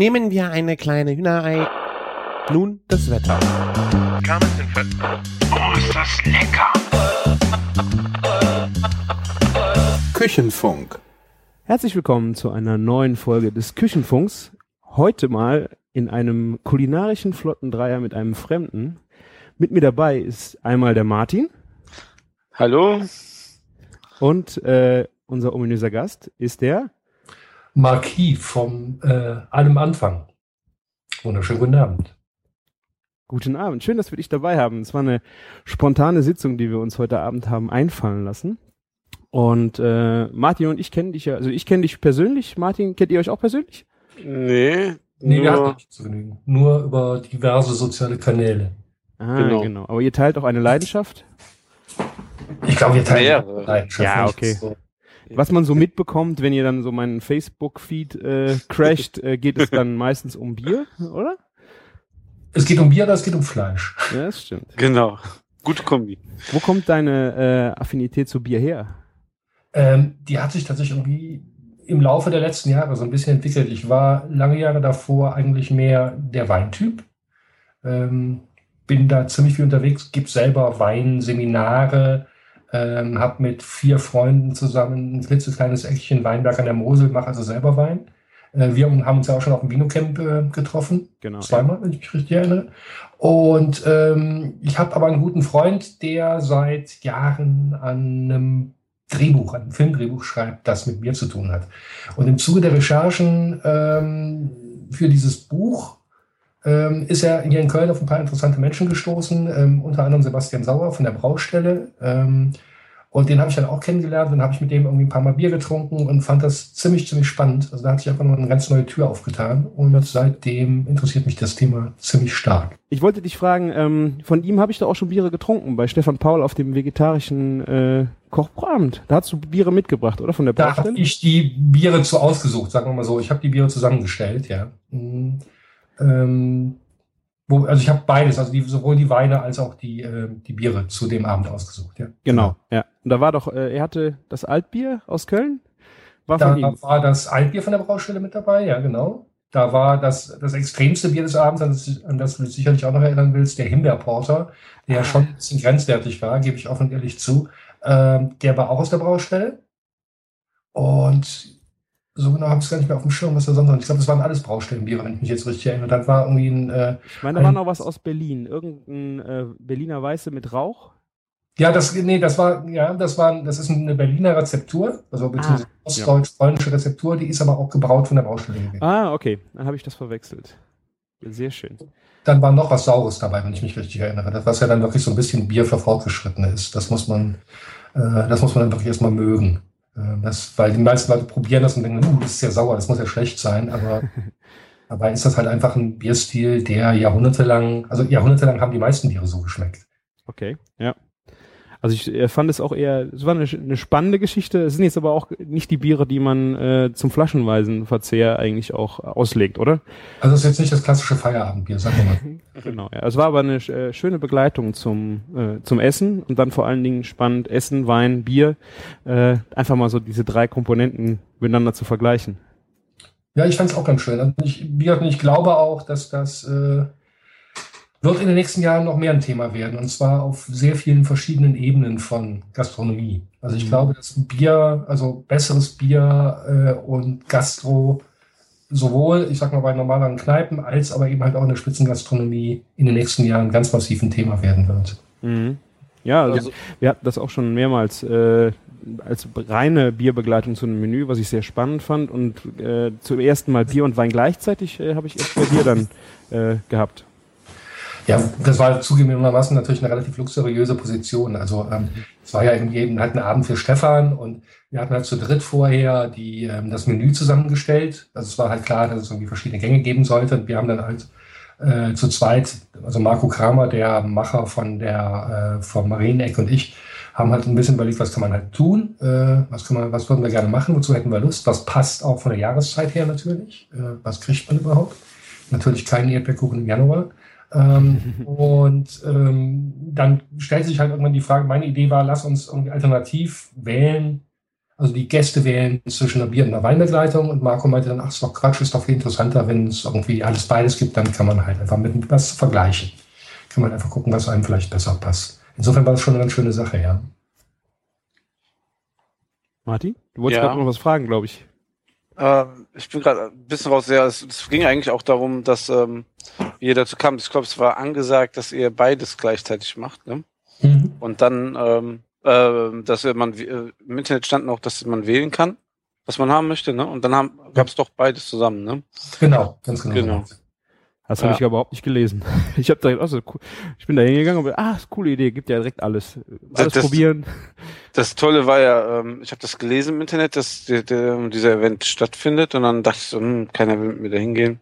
Nehmen wir eine kleine Hühnerei. Nun das Wetter. Oh, ist das lecker! Küchenfunk. Herzlich willkommen zu einer neuen Folge des Küchenfunks. Heute mal in einem kulinarischen Flottendreier mit einem Fremden. Mit mir dabei ist einmal der Martin Hallo? und äh, unser ominöser Gast ist der. Marquis vom äh, Allem Anfang. Wunderschönen guten Abend. Guten Abend. Schön, dass wir dich dabei haben. Es war eine spontane Sitzung, die wir uns heute Abend haben einfallen lassen. Und äh, Martin und ich kennen dich ja, also ich kenne dich persönlich. Martin, kennt ihr euch auch persönlich? Nee. Nee, wir hatten nur, nicht zu genügen. Nur über diverse soziale Kanäle. Ah, Genau. genau. Aber ihr teilt auch eine Leidenschaft. Ich glaube, wir teilen Mehrere. Leidenschaft Ja, nicht. okay. So. Was man so mitbekommt, wenn ihr dann so meinen Facebook-Feed äh, crasht, äh, geht es dann meistens um Bier, oder? Es geht um Bier oder es geht um Fleisch. Ja, das stimmt. genau. Gute Kombi. Wo kommt deine äh, Affinität zu Bier her? Ähm, die hat sich tatsächlich irgendwie im Laufe der letzten Jahre so ein bisschen entwickelt. Ich war lange Jahre davor eigentlich mehr der Weintyp. Ähm, bin da ziemlich viel unterwegs, gebe selber Weinseminare, ähm, habe mit vier Freunden zusammen ein klitzekleines Eckchen Weinberg an der Mosel, mache also selber Wein. Äh, wir haben uns ja auch schon auf dem Vinocamp äh, getroffen. Genau. Zweimal, wenn ich mich richtig erinnere. Und ähm, ich habe aber einen guten Freund, der seit Jahren an einem Drehbuch, an einem Filmdrehbuch schreibt, das mit mir zu tun hat. Und im Zuge der Recherchen ähm, für dieses Buch ähm, ist er hier in Köln auf ein paar interessante Menschen gestoßen, ähm, unter anderem Sebastian Sauer von der Braustelle. Ähm, und den habe ich dann auch kennengelernt. Dann habe ich mit dem irgendwie ein paar Mal Bier getrunken und fand das ziemlich, ziemlich spannend. Also da hat sich einfach noch eine ganz neue Tür aufgetan. Und seitdem interessiert mich das Thema ziemlich stark. Ich wollte dich fragen, ähm, von ihm habe ich da auch schon Biere getrunken, bei Stefan Paul auf dem vegetarischen äh, Kochabend. Da hast du Biere mitgebracht, oder? Von der Da habe ich die Biere zu ausgesucht, sagen wir mal so. Ich habe die Biere zusammengestellt, ja. Mhm. Ähm, wo, also ich habe beides, also die, sowohl die Weine als auch die, äh, die Biere zu dem Abend ausgesucht, ja. Genau, ja. Und da war doch, äh, er hatte das Altbier aus Köln? War Da von ihm. war das Altbier von der Braustelle mit dabei, ja, genau. Da war das, das extremste Bier des Abends, an das, an das du dich sicherlich auch noch erinnern willst, der Himbeerporter, der ja schon ein bisschen grenzwertig war, gebe ich offen und ehrlich zu. Ähm, der war auch aus der Braustelle. Und so genau habe ich es gar nicht mehr auf dem Schirm, was da sonst noch. Ich glaube, das waren alles Braustellenbiere, wenn ich mich jetzt richtig erinnere. Dann war irgendwie ein, äh, Ich meine, da war noch was aus Berlin. Irgendein äh, Berliner Weiße mit Rauch. ja, das, nee, das war, ja, das war, das ist eine Berliner Rezeptur, also beziehungsweise Ah, ostdeutsch-polnische Rezeptur, die ist aber auch gebraut von der Baustelle. Ah, okay. Dann habe ich das verwechselt. Sehr schön. Dann war noch was Saures dabei, wenn ich mich richtig erinnere. Das, was ja dann wirklich so ein bisschen Bier für Fortgeschrittene ist. Das muss man, äh, das muss man dann wirklich erstmal mögen. Äh, das, weil die meisten Leute probieren das und denken, uh, das ist ja sauer, das muss ja schlecht sein, aber dabei ist das halt einfach ein Bierstil, der jahrhundertelang, also jahrhundertelang haben die meisten Biere so geschmeckt. Okay, ja. Also ich äh, fand es auch eher, es war eine, eine spannende Geschichte. Es sind jetzt aber auch nicht die Biere, die man äh, zum flaschenweisen Verzehr eigentlich auch auslegt, oder? Also das ist jetzt nicht das klassische Feierabendbier, sagen wir mal. Genau. Ja. Es war aber eine äh, schöne Begleitung zum äh, zum Essen und dann vor allen Dingen spannend Essen, Wein, Bier. Äh, einfach mal so diese drei Komponenten miteinander zu vergleichen. Ja, ich fand es auch ganz schön. Also ich, wie gesagt, ich glaube auch, dass das äh, wird in den nächsten Jahren noch mehr ein Thema werden. Und zwar auf sehr vielen verschiedenen Ebenen von Gastronomie. Also ich Mhm. glaube, dass Bier, also besseres Bier äh, und Gastro sowohl, ich sag mal, bei normalen Kneipen als aber eben halt auch in der Spitzengastronomie in den nächsten Jahren ganz massiv ein Thema werden wird. Mhm. Ja, also, Also- wir hatten das auch schon mehrmals äh, als reine Bierbegleitung zu einem Menü, was ich sehr spannend fand. Und äh, zum ersten Mal Bier und Wein gleichzeitig äh, habe ich erst bei dir dann äh, gehabt. Ja, das war zugegebenermaßen natürlich eine relativ luxuriöse Position. Also ähm, es war ja irgendwie eben halt ein Abend für Stefan und wir hatten halt zu dritt vorher die, ähm, das Menü zusammengestellt. Also es war halt klar, dass es irgendwie verschiedene Gänge geben sollte. Und wir haben dann halt äh, zu zweit, also Marco Kramer, der Macher von der äh, vom Marieneck und ich, haben halt ein bisschen überlegt, was kann man halt tun, äh, was kann man, was würden wir gerne machen, wozu hätten wir Lust, was passt auch von der Jahreszeit her natürlich, äh, was kriegt man überhaupt. Natürlich keinen Erdbeerkuchen im Januar. Ähm, und ähm, dann stellt sich halt irgendwann die Frage, meine Idee war, lass uns irgendwie alternativ wählen. Also die Gäste wählen zwischen einer Bier- und einer Weinbegleitung und Marco meinte dann, ach, ist doch Quatsch, ist doch viel interessanter, wenn es irgendwie alles beides gibt, dann kann man halt einfach mit was vergleichen. Kann man einfach gucken, was einem vielleicht besser passt. Insofern war das schon eine ganz schöne Sache, ja. Martin, du wolltest Ja. gerade noch was fragen, glaube ich. Ähm, ich bin gerade ein bisschen raus. Ja, es, es ging eigentlich auch darum, dass ähm, ihr dazu kam. Ich glaube, es war angesagt, dass ihr beides gleichzeitig macht. Ne? Mhm. Und dann, ähm, äh, dass man äh, im Internet stand noch, dass man wählen kann, was man haben möchte. Ne? Und dann gab es doch beides zusammen. Ne? Genau, ganz genau. Genau. Das habe Ja. ich überhaupt nicht gelesen. Ich habe direkt, also, ich bin da hingegangen und ah, ist eine coole Idee, gibt ja direkt alles. Alles das- probieren. Das Tolle war ja, ähm, ich habe das gelesen im Internet, dass der, der, dieser Event stattfindet und dann dachte ich so, hm, keiner will mit mir da hingehen.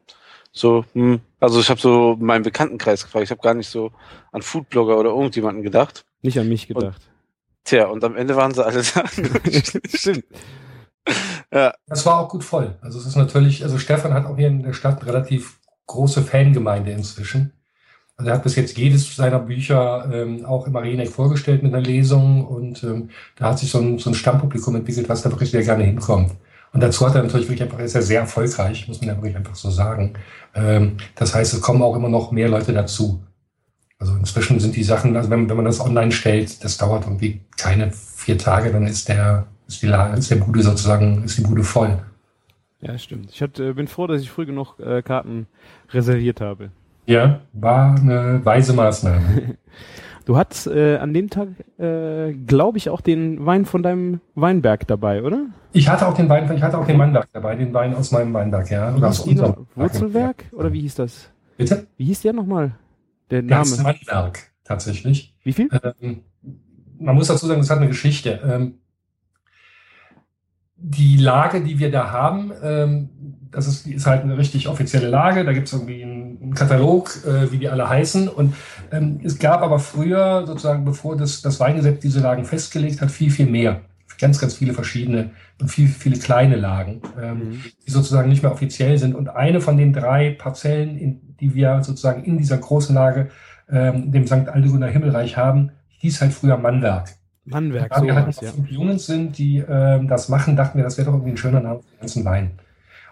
So, hm. Also ich habe so meinen Bekanntenkreis gefragt. Ich habe gar nicht so an Foodblogger oder irgendjemanden gedacht. Nicht an mich gedacht. Tja, und am Ende waren sie alle da. Stimmt. ja, Das war auch gut voll. Also es ist natürlich, also Stefan hat auch hier in der Stadt relativ große Fangemeinde inzwischen. Also er hat bis jetzt jedes seiner Bücher ähm, auch im Areneck vorgestellt mit einer Lesung und ähm, da hat sich so ein, so ein Stammpublikum entwickelt, was da wirklich sehr gerne hinkommt. Und dazu hat er natürlich wirklich einfach, ist er sehr erfolgreich, muss man ja wirklich einfach so sagen. Ähm, das heißt, es kommen auch immer noch mehr Leute dazu. Also inzwischen sind die Sachen, also wenn, wenn man das online stellt, das dauert irgendwie keine vier Tage, dann ist der, ist die, ist der Bude sozusagen, ist die Bude voll. Ja, stimmt. Ich hab, äh, bin froh, dass ich früh genug äh, Karten reserviert habe. Ja, war eine weise Maßnahme. Du hattest äh, an dem Tag, äh, glaube ich, auch den Wein von deinem Weinberg dabei, oder? Ich hatte auch den Wein, ich hatte auch den Weinberg dabei, den Wein aus meinem Weinberg, ja. Oder aus unserem Wurzelwerk? Ja. Oder wie hieß das? Bitte? Wie hieß der nochmal? Der Name. Weinberg, tatsächlich. Wie viel? Ähm, man muss dazu sagen, das hat eine Geschichte. Ähm, die Lage, die wir da haben, ähm, das ist, ist halt eine richtig offizielle Lage. Da gibt es irgendwie einen, einen Katalog, äh, wie die alle heißen. Und ähm, es gab aber früher, sozusagen, bevor das, das Weingesetz diese Lagen festgelegt hat, viel, viel mehr. Ganz, ganz viele verschiedene und viel, viele kleine Lagen, ähm, Mhm. die sozusagen nicht mehr offiziell sind. Und eine von den drei Parzellen, in, die wir sozusagen in dieser großen Lage, ähm, dem St. Aldeguner Himmelreich haben, hieß halt früher Mannwerk. Mannwerk, Da wir halt noch ja. Jungs sind, die ähm, das machen, dachten wir, das wäre doch irgendwie ein schöner Name für den ganzen Wein.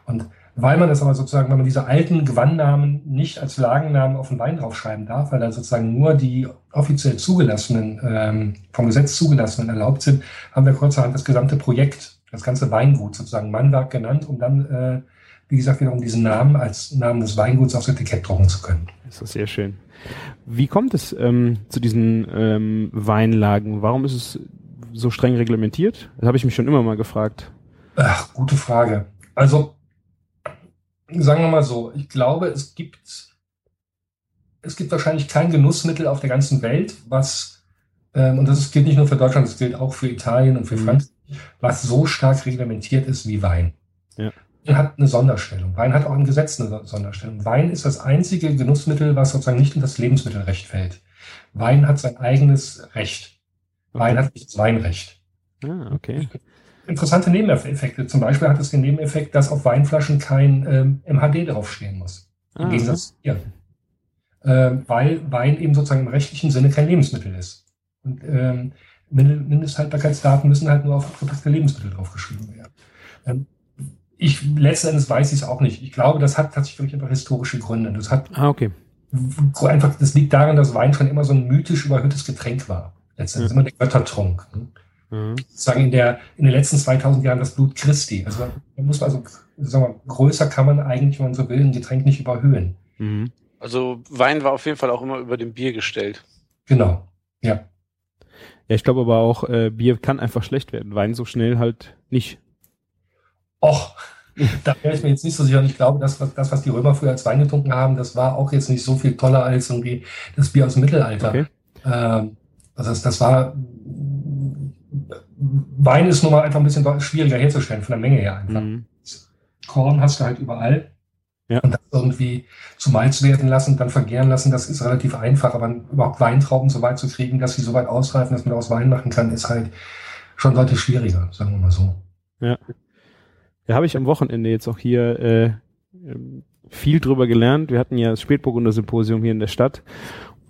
Und weil man das aber sozusagen, wenn man diese alten Gewannnamen nicht als Lagennamen auf den Wein draufschreiben darf, weil dann sozusagen nur die offiziell zugelassenen, ähm, vom Gesetz zugelassenen erlaubt sind, haben wir kurzerhand das gesamte Projekt, das ganze Weingut sozusagen Mannwerk genannt, um dann, äh, wie gesagt, wiederum diesen Namen als Namen des Weinguts aufs Etikett drucken zu können. Das ist sehr schön. Wie kommt es ähm, zu diesen ähm, Weinlagen? Warum ist es so streng reglementiert? Das habe ich mich schon immer mal gefragt. Ach, gute Frage. Also, sagen wir mal so, ich glaube, es gibt, es gibt wahrscheinlich kein Genussmittel auf der ganzen Welt, was, ähm, und das gilt nicht nur für Deutschland, das gilt auch für Italien und für Mhm. Frankreich, was so stark reglementiert ist wie Wein. Ja. Hat eine Sonderstellung. Wein hat auch im Gesetz eine Sonderstellung. Wein ist das einzige Genussmittel, was sozusagen nicht in das Lebensmittelrecht fällt. Wein hat sein eigenes Recht. Wein hat nicht das Weinrecht Ah, okay. interessante Nebeneffekte. Zum Beispiel hat es den Nebeneffekt, dass auf Weinflaschen kein ähm, MHD draufstehen muss. Im Ah, Gegensatz zu Bier. Ähm, weil Wein eben sozusagen im rechtlichen Sinne kein Lebensmittel ist. Und ähm, Mindesthaltbarkeitsdaten müssen halt nur auf abgepackte Lebensmittel draufgeschrieben werden. Ähm, ich letzten Endes weiß ich es auch nicht. Ich glaube, das hat tatsächlich wirklich einfach historische Gründe. Das hat Ah, okay. so einfach, das liegt daran, dass Wein schon immer so ein mythisch überhöhtes Getränk war. Letztendlich Ja. immer der Göttertrunk. Ne? Mhm. sagen in der in den letzten 2000 Jahren das Blut Christi. Also da muss man also sagen wir, größer kann man eigentlich, wenn man so will, ein Getränk nicht überhöhen. Mhm. Also Wein war auf jeden Fall auch immer über dem Bier gestellt. Genau. Ja. Ja, ich glaube aber auch, äh, Bier kann einfach schlecht werden. Wein so schnell halt nicht. Och, da wäre ich mir jetzt nicht so sicher. Und ich glaube, das was, das, was die Römer früher als Wein getrunken haben, das war auch jetzt nicht so viel toller als irgendwie das Bier aus dem Mittelalter. Okay. Ähm, also das, das war Wein ist nun mal einfach ein bisschen schwieriger herzustellen, von der Menge her einfach. Mhm. Korn hast du halt überall. Ja. Und das irgendwie zu Malz werden lassen dann vergären lassen, das ist relativ einfach. Aber überhaupt Weintrauben so weit zu kriegen, dass sie so weit ausreifen, dass man daraus Wein machen kann, ist halt schon deutlich schwieriger, sagen wir mal so. Ja, habe ich am Wochenende jetzt auch hier äh, viel drüber gelernt. Wir hatten ja das Spätburgunder Symposium hier in der Stadt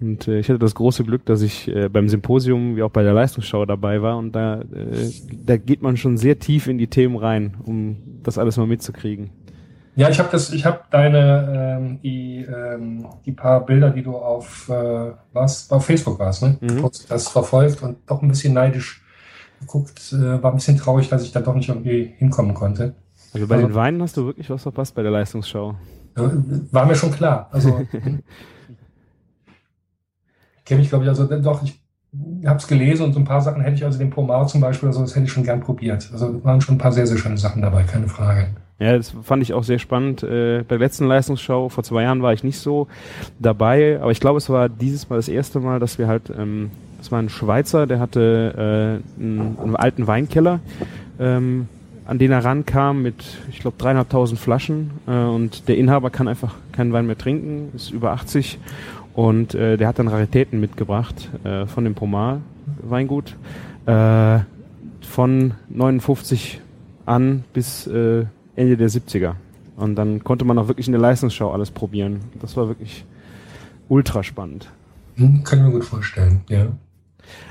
Und äh, ich hatte das große Glück, dass ich äh, beim Symposium wie auch bei der Leistungsschau dabei war und da, äh, da geht man schon sehr tief in die Themen rein, um das alles mal mitzukriegen. Ja, ich habe das, ich habe deine ähm, die ähm, die paar Bilder, die du auf äh, was auf Facebook warst, ne? Mhm. Kurz das verfolgt und doch ein bisschen neidisch geguckt, äh, war ein bisschen traurig, dass ich da doch nicht irgendwie hinkommen konnte. Also bei Also- den Weinen hast du wirklich was verpasst bei der Leistungsschau. War mir schon klar. Also kenne ich, glaube ich, also doch, ich habe es gelesen und so ein paar Sachen hätte ich, also den Pomar zum Beispiel, also das hätte ich schon gern probiert. Also waren schon ein paar sehr, sehr schöne Sachen dabei, keine Frage. Ja, das fand ich auch sehr spannend. Äh, bei der letzten Leistungsschau vor zwei Jahren war ich nicht so dabei, aber ich glaube, es war dieses Mal das erste Mal, dass wir halt, ähm, das war ein Schweizer, der hatte äh, einen, einen alten Weinkeller, ähm, an den er rankam mit, ich glaube, dreieinhalbtausend Flaschen äh, und der Inhaber kann einfach keinen Wein mehr trinken, ist über 80 und äh, der hat dann Raritäten mitgebracht äh, von dem Pomar Weingut äh, von 59 an bis äh, Ende der 70er. Und dann konnte man auch wirklich in der Leistungsschau alles probieren. Das war wirklich ultra spannend. Hm, kann ich mir gut vorstellen, ja.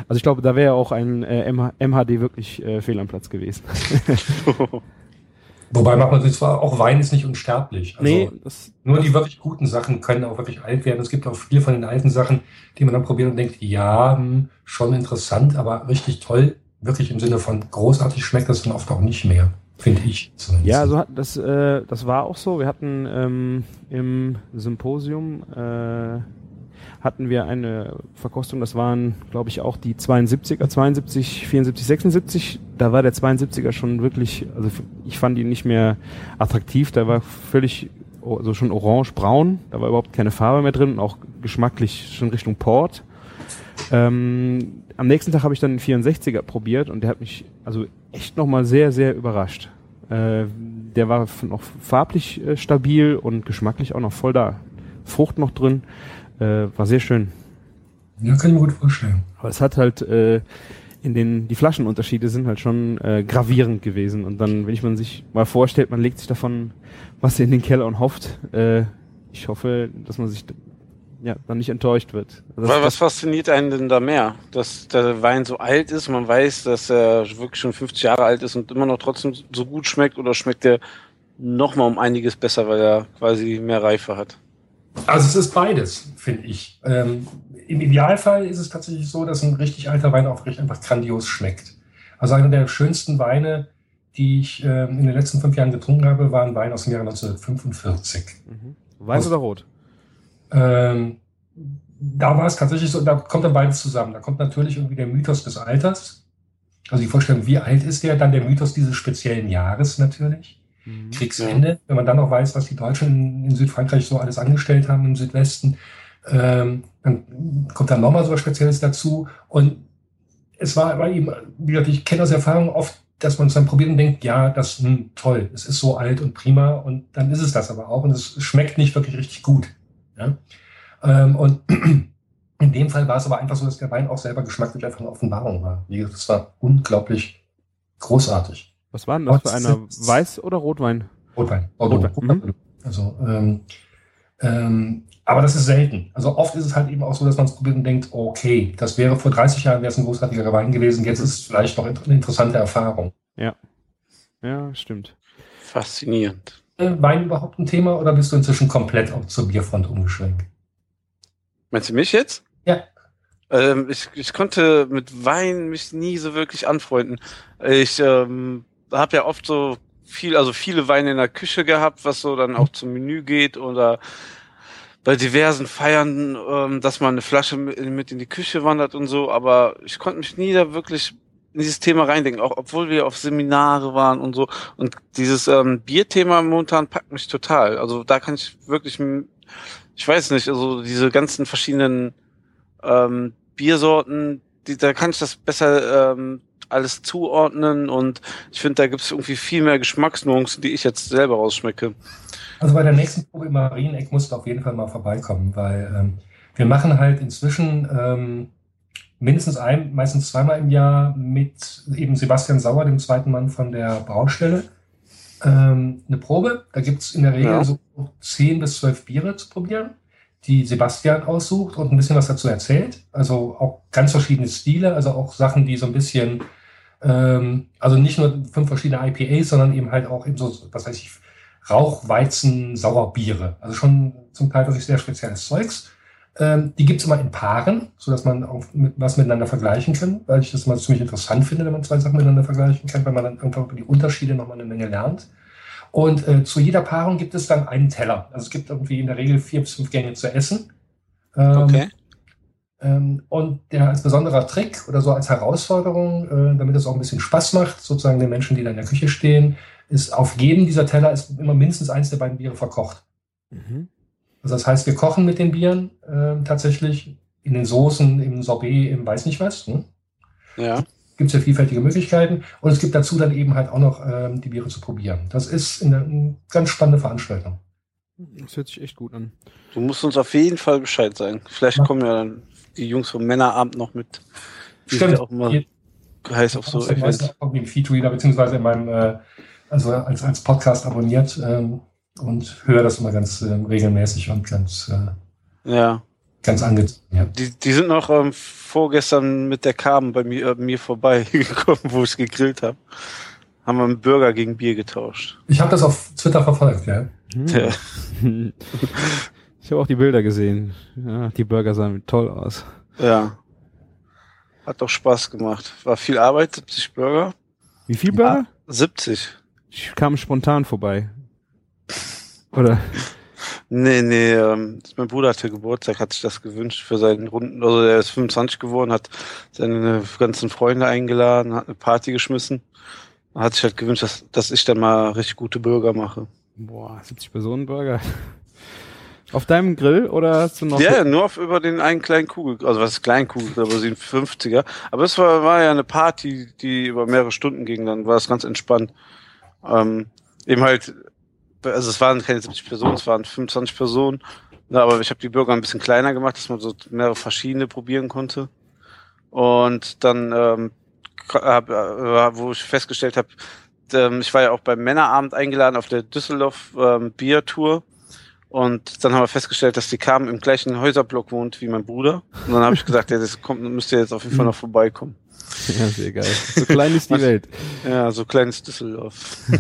Also ich glaube, da wäre auch ein äh, MH MHD wirklich äh, fehl am Platz gewesen. Wobei macht man sich zwar auch Wein ist nicht unsterblich. Also nee, das, nur die wirklich guten Sachen können auch wirklich alt werden. Es gibt auch viele von den alten Sachen, die man dann probiert und denkt, ja, hm, schon interessant, aber richtig toll, wirklich im Sinne von großartig schmeckt das dann oft auch nicht mehr, finde ich zumindest. ja, so hat das, äh, das war auch so. Wir hatten ähm, im Symposium äh, hatten wir eine Verkostung, das waren, glaube ich, auch die 72er, 72, 74, 76. Da war der 72er schon wirklich, also ich fand ihn nicht mehr attraktiv, der war völlig, also schon orange-braun, da war überhaupt keine Farbe mehr drin und auch geschmacklich schon Richtung Port. Ähm, am nächsten Tag habe ich dann den 64er probiert und der hat mich also echt nochmal sehr, sehr überrascht. Äh, der war noch farblich äh, stabil und geschmacklich auch noch voll da. Frucht noch drin. Äh, war sehr schön. ja, kann ich mir gut vorstellen. Aber es hat halt äh, in den, die Flaschenunterschiede sind halt schon äh, gravierend gewesen. Und dann, wenn ich man sich mal vorstellt, man legt sich davon was in den Keller und hofft, äh, ich hoffe, dass man sich ja, dann nicht enttäuscht wird. Also das- Was, was fasziniert einen denn da mehr? Dass der Wein so alt ist, man weiß, dass er wirklich schon 50 Jahre alt ist und immer noch trotzdem so gut schmeckt oder schmeckt er nochmal um einiges besser, weil er quasi mehr Reife hat? Also es ist beides, finde ich. Ähm, Im Idealfall ist es tatsächlich so, dass ein richtig alter Wein auch richtig einfach grandios schmeckt. Also einer der schönsten Weine, die ich ähm, in den letzten fünf Jahren getrunken habe, war ein Wein aus dem Jahre 1945. Mhm. Weiß oder rot? Ähm, da war es tatsächlich so, da kommt dann beides zusammen. Da kommt natürlich irgendwie der Mythos des Alters. Also die Vorstellung, wie alt ist der? Dann der Mythos dieses speziellen Jahres natürlich. Mhm. Kriegsende. Wenn man dann noch weiß, was die Deutschen in, Südfrankreich so alles angestellt haben im Südwesten, ähm, dann kommt dann nochmal so was Spezielles dazu. Und es war bei ihm, wie gesagt, ich kenne aus Erfahrung oft, dass man es dann probiert und denkt, ja, das hm, toll, es ist so alt und prima und dann ist es das aber auch und es schmeckt nicht wirklich richtig gut. Ja? Ähm, und in dem Fall war es aber einfach so, dass der Wein auch selber geschmacklich einfach eine Offenbarung war. Wie gesagt, es war unglaublich großartig. Was war denn das für einer? Weiß oder Rotwein? Rotwein. Bordeaux. Rotwein, mhm. Also, ähm, ähm, aber das ist selten. Also oft ist es halt eben auch so, dass man es probiert und denkt, okay, das wäre vor 30 Jahren wäre es ein großartiger Wein gewesen, jetzt ist es vielleicht noch eine interessante Erfahrung. Ja, stimmt. Faszinierend. Äh, Wein überhaupt ein Thema oder bist du inzwischen komplett auch zur Bierfront umgeschwenkt? Meinst du mich jetzt? Ja. Ähm, ich, ich konnte mit Wein mich nie so wirklich anfreunden. Ich ähm, habe ja oft so viel, also viele Weine in der Küche gehabt, was so dann auch zum Menü geht oder bei diversen Feiern, ähm, dass man eine Flasche mit, in die Küche wandert und so, aber ich konnte mich nie da wirklich in dieses Thema reindenken, auch obwohl wir auf Seminare waren und so. Und dieses ähm, Bierthema momentan packt mich total. Also da kann ich wirklich, ich weiß nicht, also diese ganzen verschiedenen ähm, Biersorten, die, da kann ich das besser ähm, alles zuordnen und ich finde, da gibt es irgendwie viel mehr Geschmacksnuancen, die ich jetzt selber rausschmecke. Also bei der nächsten Probe im Marieneck musst du auf jeden Fall mal vorbeikommen, weil ähm, wir machen halt inzwischen ähm, mindestens ein, meistens zweimal im Jahr mit eben Sebastian Sauer, dem zweiten Mann von der Baustelle, ähm, eine Probe. Da gibt's in der Regel Ja. so 10 bis 12 Biere zu probieren, die Sebastian aussucht und ein bisschen was dazu erzählt. Also auch ganz verschiedene Stile, also auch Sachen, die so ein bisschen, ähm, also nicht nur fünf verschiedene IPAs, sondern eben halt auch eben so, was weiß ich, Rauchweizen, Sauerbiere. Also schon zum Teil wirklich sehr spezielles Zeugs. Ähm, die gibt's immer in Paaren, so dass man auch mit, was miteinander vergleichen kann, weil ich das mal ziemlich interessant finde, wenn man zwei Sachen miteinander vergleichen kann, weil man dann einfach über die Unterschiede nochmal eine Menge lernt. Und äh, zu jeder Paarung gibt es dann einen Teller. Also es gibt irgendwie in der Regel vier bis fünf Gänge zu essen. Ähm, okay. Ähm, und der als besonderer Trick oder so als Herausforderung, äh, damit es auch ein bisschen Spaß macht, sozusagen den Menschen, die da in der Küche stehen, ist auf jedem dieser Teller ist immer mindestens eins der beiden Biere verkocht. Mhm. Also das heißt, wir kochen mit den Bieren äh, tatsächlich in den Soßen, im Sorbet, im weiß nicht was. Ne? Ja. Gibt es ja vielfältige Möglichkeiten. Und es gibt dazu dann eben halt auch noch ähm, die Biere zu probieren. Das ist eine, eine ganz spannende Veranstaltung. Das hört sich echt gut an. Du musst uns auf jeden Fall Bescheid sagen. Vielleicht ja. kommen ja dann die Jungs vom Männerabend noch mit. Stimmt. Auch immer heiß auf so Events. Auch im Feedreader, beziehungsweise in meinem, äh, also als, als Podcast abonniert. Ähm, und höre das immer ganz äh, regelmäßig und ganz, äh, ja. ganz angezogen. Ja. Die, die sind noch ähm, vorgestern mit der Kabel bei mir, äh, mir vorbeigekommen, wo ich gegrillt habe. Haben wir einen Burger gegen Bier getauscht. Ich habe das auf Twitter verfolgt, ja. Hm. ja. Ich habe auch die Bilder gesehen. Ja, die Burger sahen toll aus. Ja. Hat doch Spaß gemacht. War viel Arbeit, 70 Burger. Wie viel Burger? Ja, 70. Ich kam spontan vorbei. Oder? Nee, nee, ähm, mein Bruder hatte Geburtstag, hat sich das gewünscht für seinen Runden, also er ist 25 geworden, hat seine ganzen Freunde eingeladen, hat eine Party geschmissen. Hat sich halt gewünscht, dass, dass ich dann mal richtig gute Burger mache. Boah, 70 Personen Burger. Auf deinem Grill oder hast du noch? Ja, nur auf über den einen kleinen Kugel, also was ist kleinen Kugel, aber sie 50er. Aber es war, war ja eine Party, die über mehrere Stunden ging, dann war es ganz entspannt. Ähm, eben halt also es waren keine 70 Personen, es waren 25 Personen. Ja, aber ich habe die Bürger ein bisschen kleiner gemacht, dass man so mehrere verschiedene probieren konnte. Und dann, ähm, hab, äh, wo ich festgestellt habe, ähm, ich war ja auch beim Männerabend eingeladen auf der Düsseldorf ähm, Biertour. Und dann haben wir festgestellt, dass die Carmen im gleichen Häuserblock wohnt wie mein Bruder. Und dann habe ich gesagt, ja, das kommt, müsst ihr jetzt auf jeden Fall noch vorbeikommen. Ja, sehr geil. So klein ist die Welt. Ja, so klein ist Düsseldorf.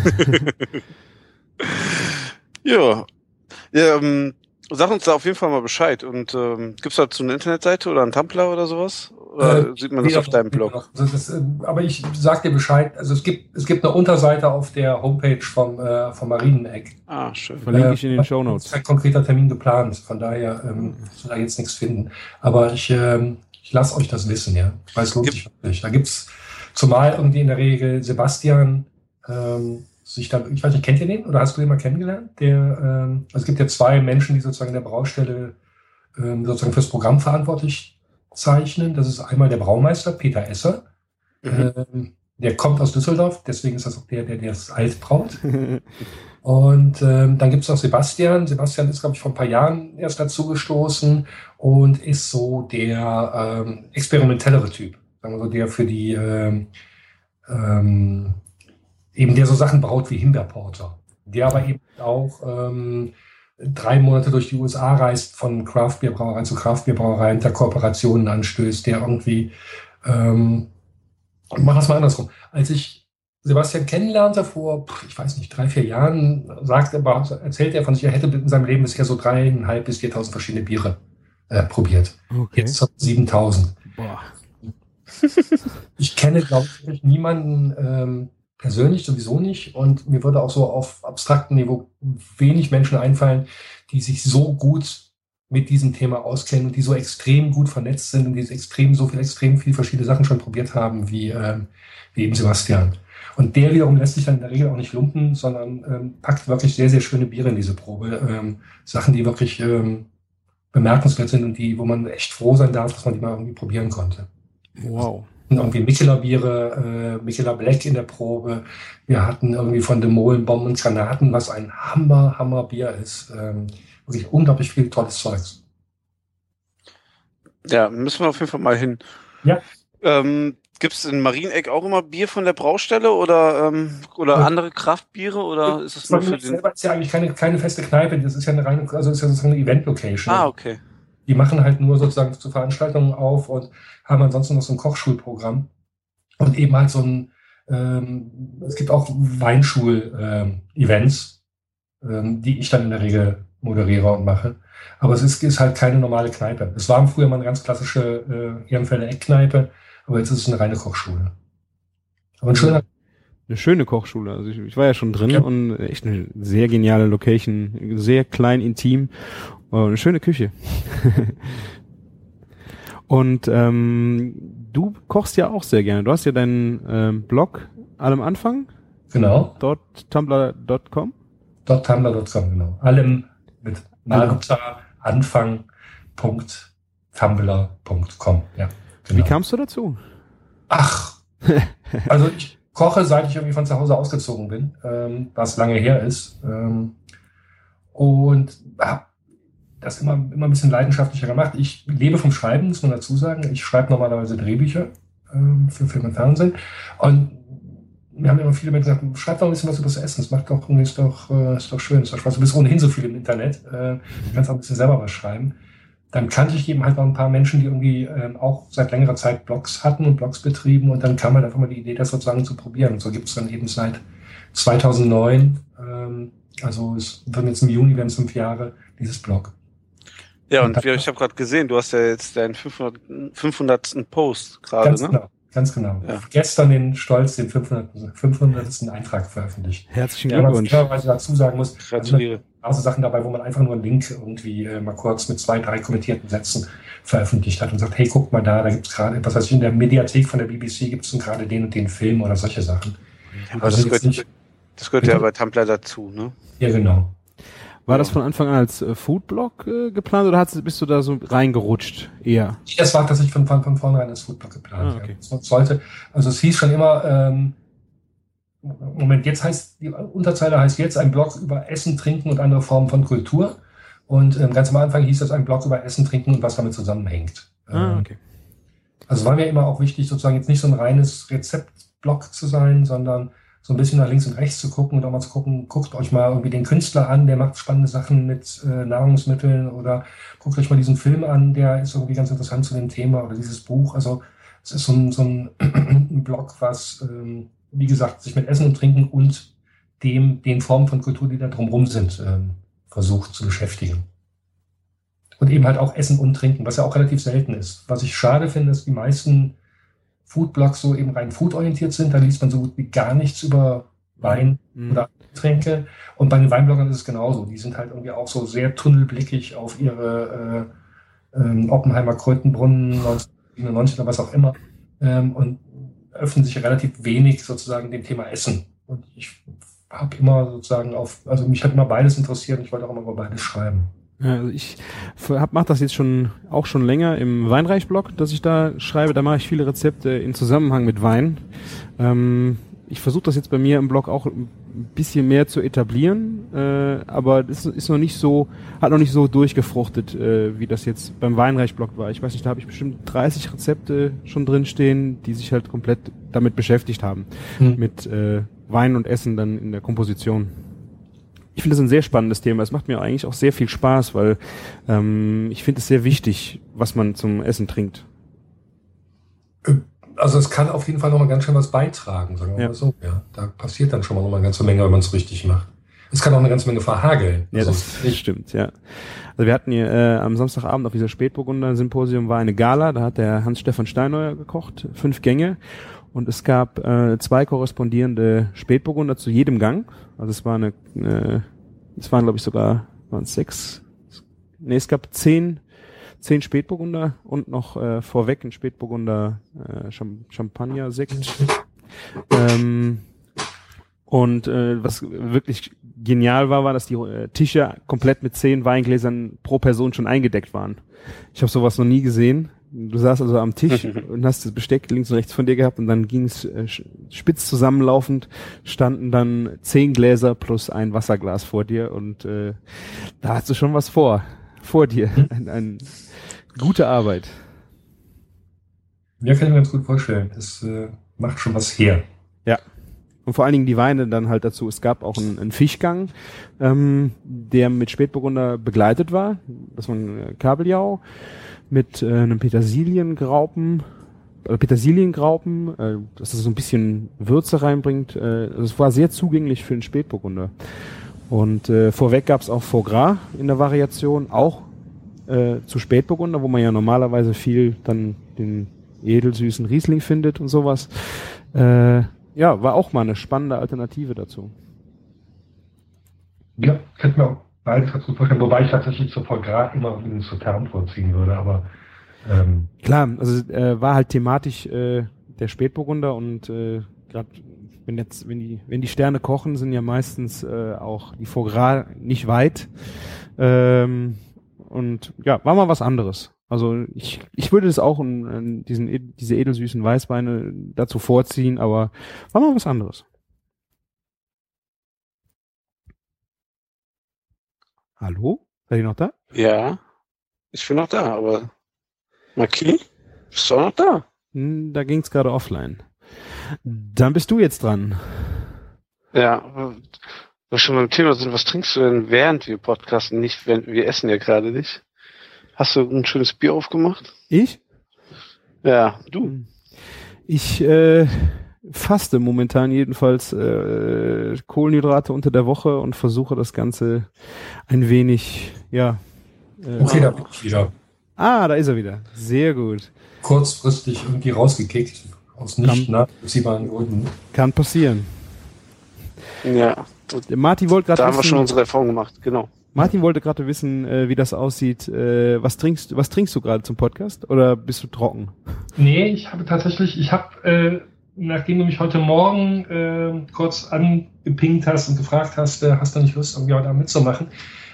ja. ja ähm, sag uns da auf jeden Fall mal Bescheid. Und ähm, gibt es dazu eine Internetseite oder einen Tumblr oder sowas? Oder äh, sieht man das auf deinem Blog? Also das, äh, aber ich sag dir Bescheid. Also es gibt, es gibt eine Unterseite auf der Homepage vom, äh, vom Marineneck. Ah, schön. Verlinke ich in den äh, Show Notes. Ist ein konkreter Termin geplant. Von daher ähm, soll da jetzt nichts finden. Aber ich, ähm, ich lasse euch das wissen, ja. Weil es lohnt sich wirklich. Da gibt's zumal irgendwie in der Regel Sebastian, ähm, sich da, ich weiß nicht, kennt ihr den oder hast du den mal kennengelernt? Der, ähm, also es gibt ja zwei Menschen, die sozusagen in der Braustelle ähm, sozusagen fürs Programm verantwortlich zeichnen. Das ist einmal der Braumeister, Peter Esser. Mhm. Ähm, der kommt aus Düsseldorf, deswegen ist das auch der, der, der das alt braut. und ähm, dann gibt es noch Sebastian. Sebastian ist, glaube ich, vor ein paar Jahren erst dazu gestoßen und ist so der ähm, experimentellere Typ. Sagen wir so, der für die ähm, ähm, eben der so Sachen baut wie Himbeerporter. Der aber eben auch ähm, drei Monate durch die USA reist, von Craftbierbrauerei zu Craftbierbrauerei unter Kooperationen anstößt, der irgendwie, ähm, mach das mal andersrum. Als ich Sebastian kennenlernte vor, ich weiß nicht, drei, vier Jahren, sagte, erzählt er von sich, er hätte in seinem Leben bisher so dreieinhalb bis viertausend verschiedene Biere äh, probiert. Okay. Jetzt 7000. Boah. ich kenne, glaube ich, niemanden, ähm, persönlich sowieso nicht. Und mir würde auch so auf abstraktem Niveau wenig Menschen einfallen, die sich so gut mit diesem Thema auskennen und die so extrem gut vernetzt sind und die extrem, so viel, extrem viel verschiedene Sachen schon probiert haben, wie, ähm, wie eben Sebastian. Und der wiederum lässt sich dann in der Regel auch nicht lumpen, sondern ähm, packt wirklich sehr, sehr schöne Biere in diese Probe. Ähm, Sachen, die wirklich ähm, bemerkenswert sind und die, wo man echt froh sein darf, dass man die mal irgendwie probieren konnte. Wow irgendwie Micheler-Biere, äh, Micheler Black in der Probe. Wir hatten irgendwie von dem Molen Bomben und Granaten, was ein Hammer, Hammer Bier ist. Ähm, wirklich unglaublich viel tolles Zeugs. Ja, müssen wir auf jeden Fall mal hin. Ja. Ähm, Gibt's in Marieneck auch immer Bier von der Braustelle oder, ähm, oder Ja. andere Kraftbiere oder ist es nur für den. selber ist ja eigentlich keine, keine feste Kneipe, das ist ja eine reine, also ist ja sozusagen eine Event-Location. Ah, okay. Die machen halt nur sozusagen zu Veranstaltungen auf und haben ansonsten noch so ein Kochschulprogramm. Und eben halt so ein, ähm, es gibt auch Weinschul-Events, ähm, die ich dann in der Regel moderiere und mache. Aber es ist, ist halt keine normale Kneipe. Es war früher mal eine ganz klassische äh, Ehrenfelder Eckkneipe, aber jetzt ist es eine reine Kochschule. Aber ein schöner, Eine schöne Kochschule. Also ich, ich war ja schon drin Ja. und echt eine sehr geniale Location. Sehr klein, intim. Und eine schöne Küche. und ähm, du kochst ja auch sehr gerne. Du hast ja deinen ähm, Blog allem Anfang, genau, dort tumblr.com. dort tumblr.com, genau. Allem mit Marta, Anfang, Punkt, tumblr.com, ja. Wie Genau. kamst du dazu? Ach, also ich koche, seit ich irgendwie von zu Hause ausgezogen bin, ähm, was lange her ist. Ähm, und habe das immer, immer ein bisschen leidenschaftlicher gemacht. Ich lebe vom Schreiben, muss man dazu sagen. Ich schreibe normalerweise Drehbücher ähm, für Film und Fernsehen. Und mir haben immer viele Menschen gesagt, schreib doch ein bisschen was über das Essen. Das macht doch, ist doch, äh, ist doch schön, ist doch Spaß. Du bist ohnehin so viel im Internet. Äh, du kannst auch ein bisschen selber was schreiben dann kannte ich eben halt noch ein paar Menschen, die irgendwie ähm, auch seit längerer Zeit Blogs hatten und Blogs betrieben und dann kam halt einfach mal die Idee, das sozusagen zu probieren. Und so gibt es dann eben seit 2009, ähm, also es wird jetzt im Juni, werden es fünf Jahre, dieses Blog. Ja, und wir, ich habe gerade gesehen, du hast ja jetzt deinen 500. 500. Post gerade, Ganz ne? genau, ganz genau. Ja. Gestern den Stolz, den 500. 500. Eintrag veröffentlicht. Herzlichen Ja, was ich Glückwunsch. dazu sagen muss, also Gratuliere. also Sachen dabei, wo man einfach nur einen Link irgendwie äh, mal kurz mit zwei, drei kommentierten Sätzen veröffentlicht hat und sagt, hey, guck mal da, da gibt's gerade, was weiß ich, in der Mediathek von der BBC gibt's denn gerade den und den Film oder solche Sachen. Aber Also das gehört, nicht- das gehört ja bei Tumblr dazu, ne? Ja, genau. War das von Anfang an als äh, Foodblog äh, geplant oder hast, bist du da so reingerutscht eher? Das war tatsächlich von, von, von vornherein als Foodblog geplant. Ah, okay. ja. Sollte, also es hieß schon immer, ähm, Moment, jetzt heißt, die Unterzeile heißt jetzt ein Blog über Essen, Trinken und andere Formen von Kultur. Und ähm, ganz am Anfang hieß das ein Blog über Essen, Trinken und was damit zusammenhängt. Ah, Ähm, okay. Also war mir immer auch wichtig, sozusagen jetzt nicht so ein reines Rezeptblog zu sein, sondern so ein bisschen nach links und rechts zu gucken und auch mal zu gucken, guckt euch mal irgendwie den Künstler an, der macht spannende Sachen mit äh, Nahrungsmitteln oder guckt euch mal diesen Film an, der ist irgendwie ganz interessant zu dem Thema oder dieses Buch. Also es ist so ein, so ein, ein Blog, was, ähm, wie gesagt, sich mit Essen und Trinken und dem, den Formen von Kultur, die da drumherum sind, ähm, versucht zu beschäftigen. Und eben halt auch Essen und Trinken, was ja auch relativ selten ist. Was ich schade finde, ist, die meisten Foodblogs so eben rein foodorientiert sind. Da liest man so gut wie gar nichts über Wein Mhm. oder Getränke. Und bei den Weinbloggern ist es genauso. Die sind halt irgendwie auch so sehr tunnelblickig auf ihre äh, ähm, Oppenheimer Krötenbrunnen 1997 oder was auch immer ähm, und öffnen sich relativ wenig sozusagen dem Thema Essen. Und ich habe immer sozusagen auf, also mich hat immer beides interessiert und ich wollte auch immer über beides schreiben. Also ich hab, mach das jetzt schon auch schon länger im Weinreich-Blog, dass ich da schreibe. Da mache ich viele Rezepte in Zusammenhang mit Wein. Ähm, ich versuche das jetzt bei mir im Blog auch ein bisschen mehr zu etablieren, äh, aber das ist noch nicht so, hat noch nicht so durchgefruchtet, äh, wie das jetzt beim Weinreich-Blog war. Ich weiß nicht, da habe ich bestimmt 30 Rezepte schon drin stehen, die sich halt komplett damit beschäftigt haben, Hm. mit äh, Wein und Essen dann in der Komposition. Ich finde das ein sehr spannendes Thema. Es macht mir eigentlich auch sehr viel Spaß, weil ähm, ich finde es sehr wichtig, was man zum Essen trinkt. Also es kann auf jeden Fall nochmal ganz schön was beitragen, sagen wir Ja. mal so. Ja, da passiert dann schon mal noch mal eine ganze Menge, wenn man es richtig macht. Es kann auch eine ganze Menge verhageln. Ja, Also das stimmt, ja. Also wir hatten hier äh, am Samstagabend auf dieser Spätburgunder-Symposium war eine Gala, da hat der Hans-Stefan Steineuer gekocht, fünf Gänge. Und es gab äh, zwei korrespondierende Spätburgunder zu jedem Gang. Also es war eine, äh, es waren glaube ich sogar, waren es sechs, nee, es gab zehn, zehn Spätburgunder und noch äh, vorweg ein Spätburgunder äh, Cham Champagner-Sekt. Ähm, und äh, was wirklich genial war, war, dass die äh, Tische komplett mit zehn Weingläsern pro Person schon eingedeckt waren. Ich habe sowas noch nie gesehen. Du saßt also am Tisch und hast das Besteck links und rechts von dir gehabt und dann ging es äh, spitz zusammenlaufend, standen dann zehn Gläser plus ein Wasserglas vor dir und äh, da hast du schon was vor, vor dir. Ein, ein, gute Arbeit. Ja, kann ich mir ganz gut vorstellen. Das äh, macht schon was her. Ja. Und vor allen Dingen die Weine dann halt dazu. Es gab auch einen, einen Fischgang, ähm, der mit Spätburgunder begleitet war. Das war ein äh, Kabeljau mit äh, einem Petersiliengraupen, äh, Petersiliengraupen, äh, dass das so ein bisschen Würze reinbringt. Äh, es war sehr zugänglich für den Spätburgunder. Und äh, vorweg gab es auch Foie Gras in der Variation, auch äh, zu Spätburgunder, wo man ja normalerweise viel dann den edelsüßen Riesling findet und sowas. Äh, ja, war auch mal eine spannende Alternative dazu. Ja, könnte mir auch ganz gut vorstellen, wobei ich tatsächlich zu Foie Gras immer einen Sautern vorziehen würde, aber ähm, Klar, also äh, war halt thematisch äh, der Spätburgunder und äh, gerade wenn jetzt, wenn die, wenn die Sterne kochen, sind ja meistens äh, auch die Foie Gras nicht weit. Ähm, und ja, war mal was anderes. Also ich, ich würde es auch in, in diesen, diese edelsüßen Weißweine dazu vorziehen, aber war mal was anderes. Hallo? Seid ihr noch da? Ja, ich bin noch da, aber Maki, bist du auch noch da? Hm, Da ging's gerade offline. Dann bist du jetzt dran. Ja, wir schon beim Thema sind, was trinkst du denn während wir podcasten? Nicht, wenn wir essen ja gerade nicht. Hast du ein schönes Bier aufgemacht? Ich? Ja, du. Ich äh, faste momentan jedenfalls äh, Kohlenhydrate unter der Woche und versuche das Ganze ein wenig, ja. Äh, okay, da bin ich wieder. Ah, da ist er wieder. Sehr gut. Kurzfristig irgendwie rausgekickt, aus nicht nachvollziehbaren Gründen. Kann passieren. Ja, Martin wollte da gerade haben wir schon wissen, unsere Erfahrung gemacht, genau. Martin wollte gerade wissen, äh, wie das aussieht. Äh, was trinkst was trinkst du gerade zum Podcast oder bist du trocken? Nee, ich habe tatsächlich, ich habe, äh, nachdem du mich heute Morgen äh, kurz angepinkt hast und gefragt hast, äh, hast du nicht Lust, irgendwie heute Abend mitzumachen,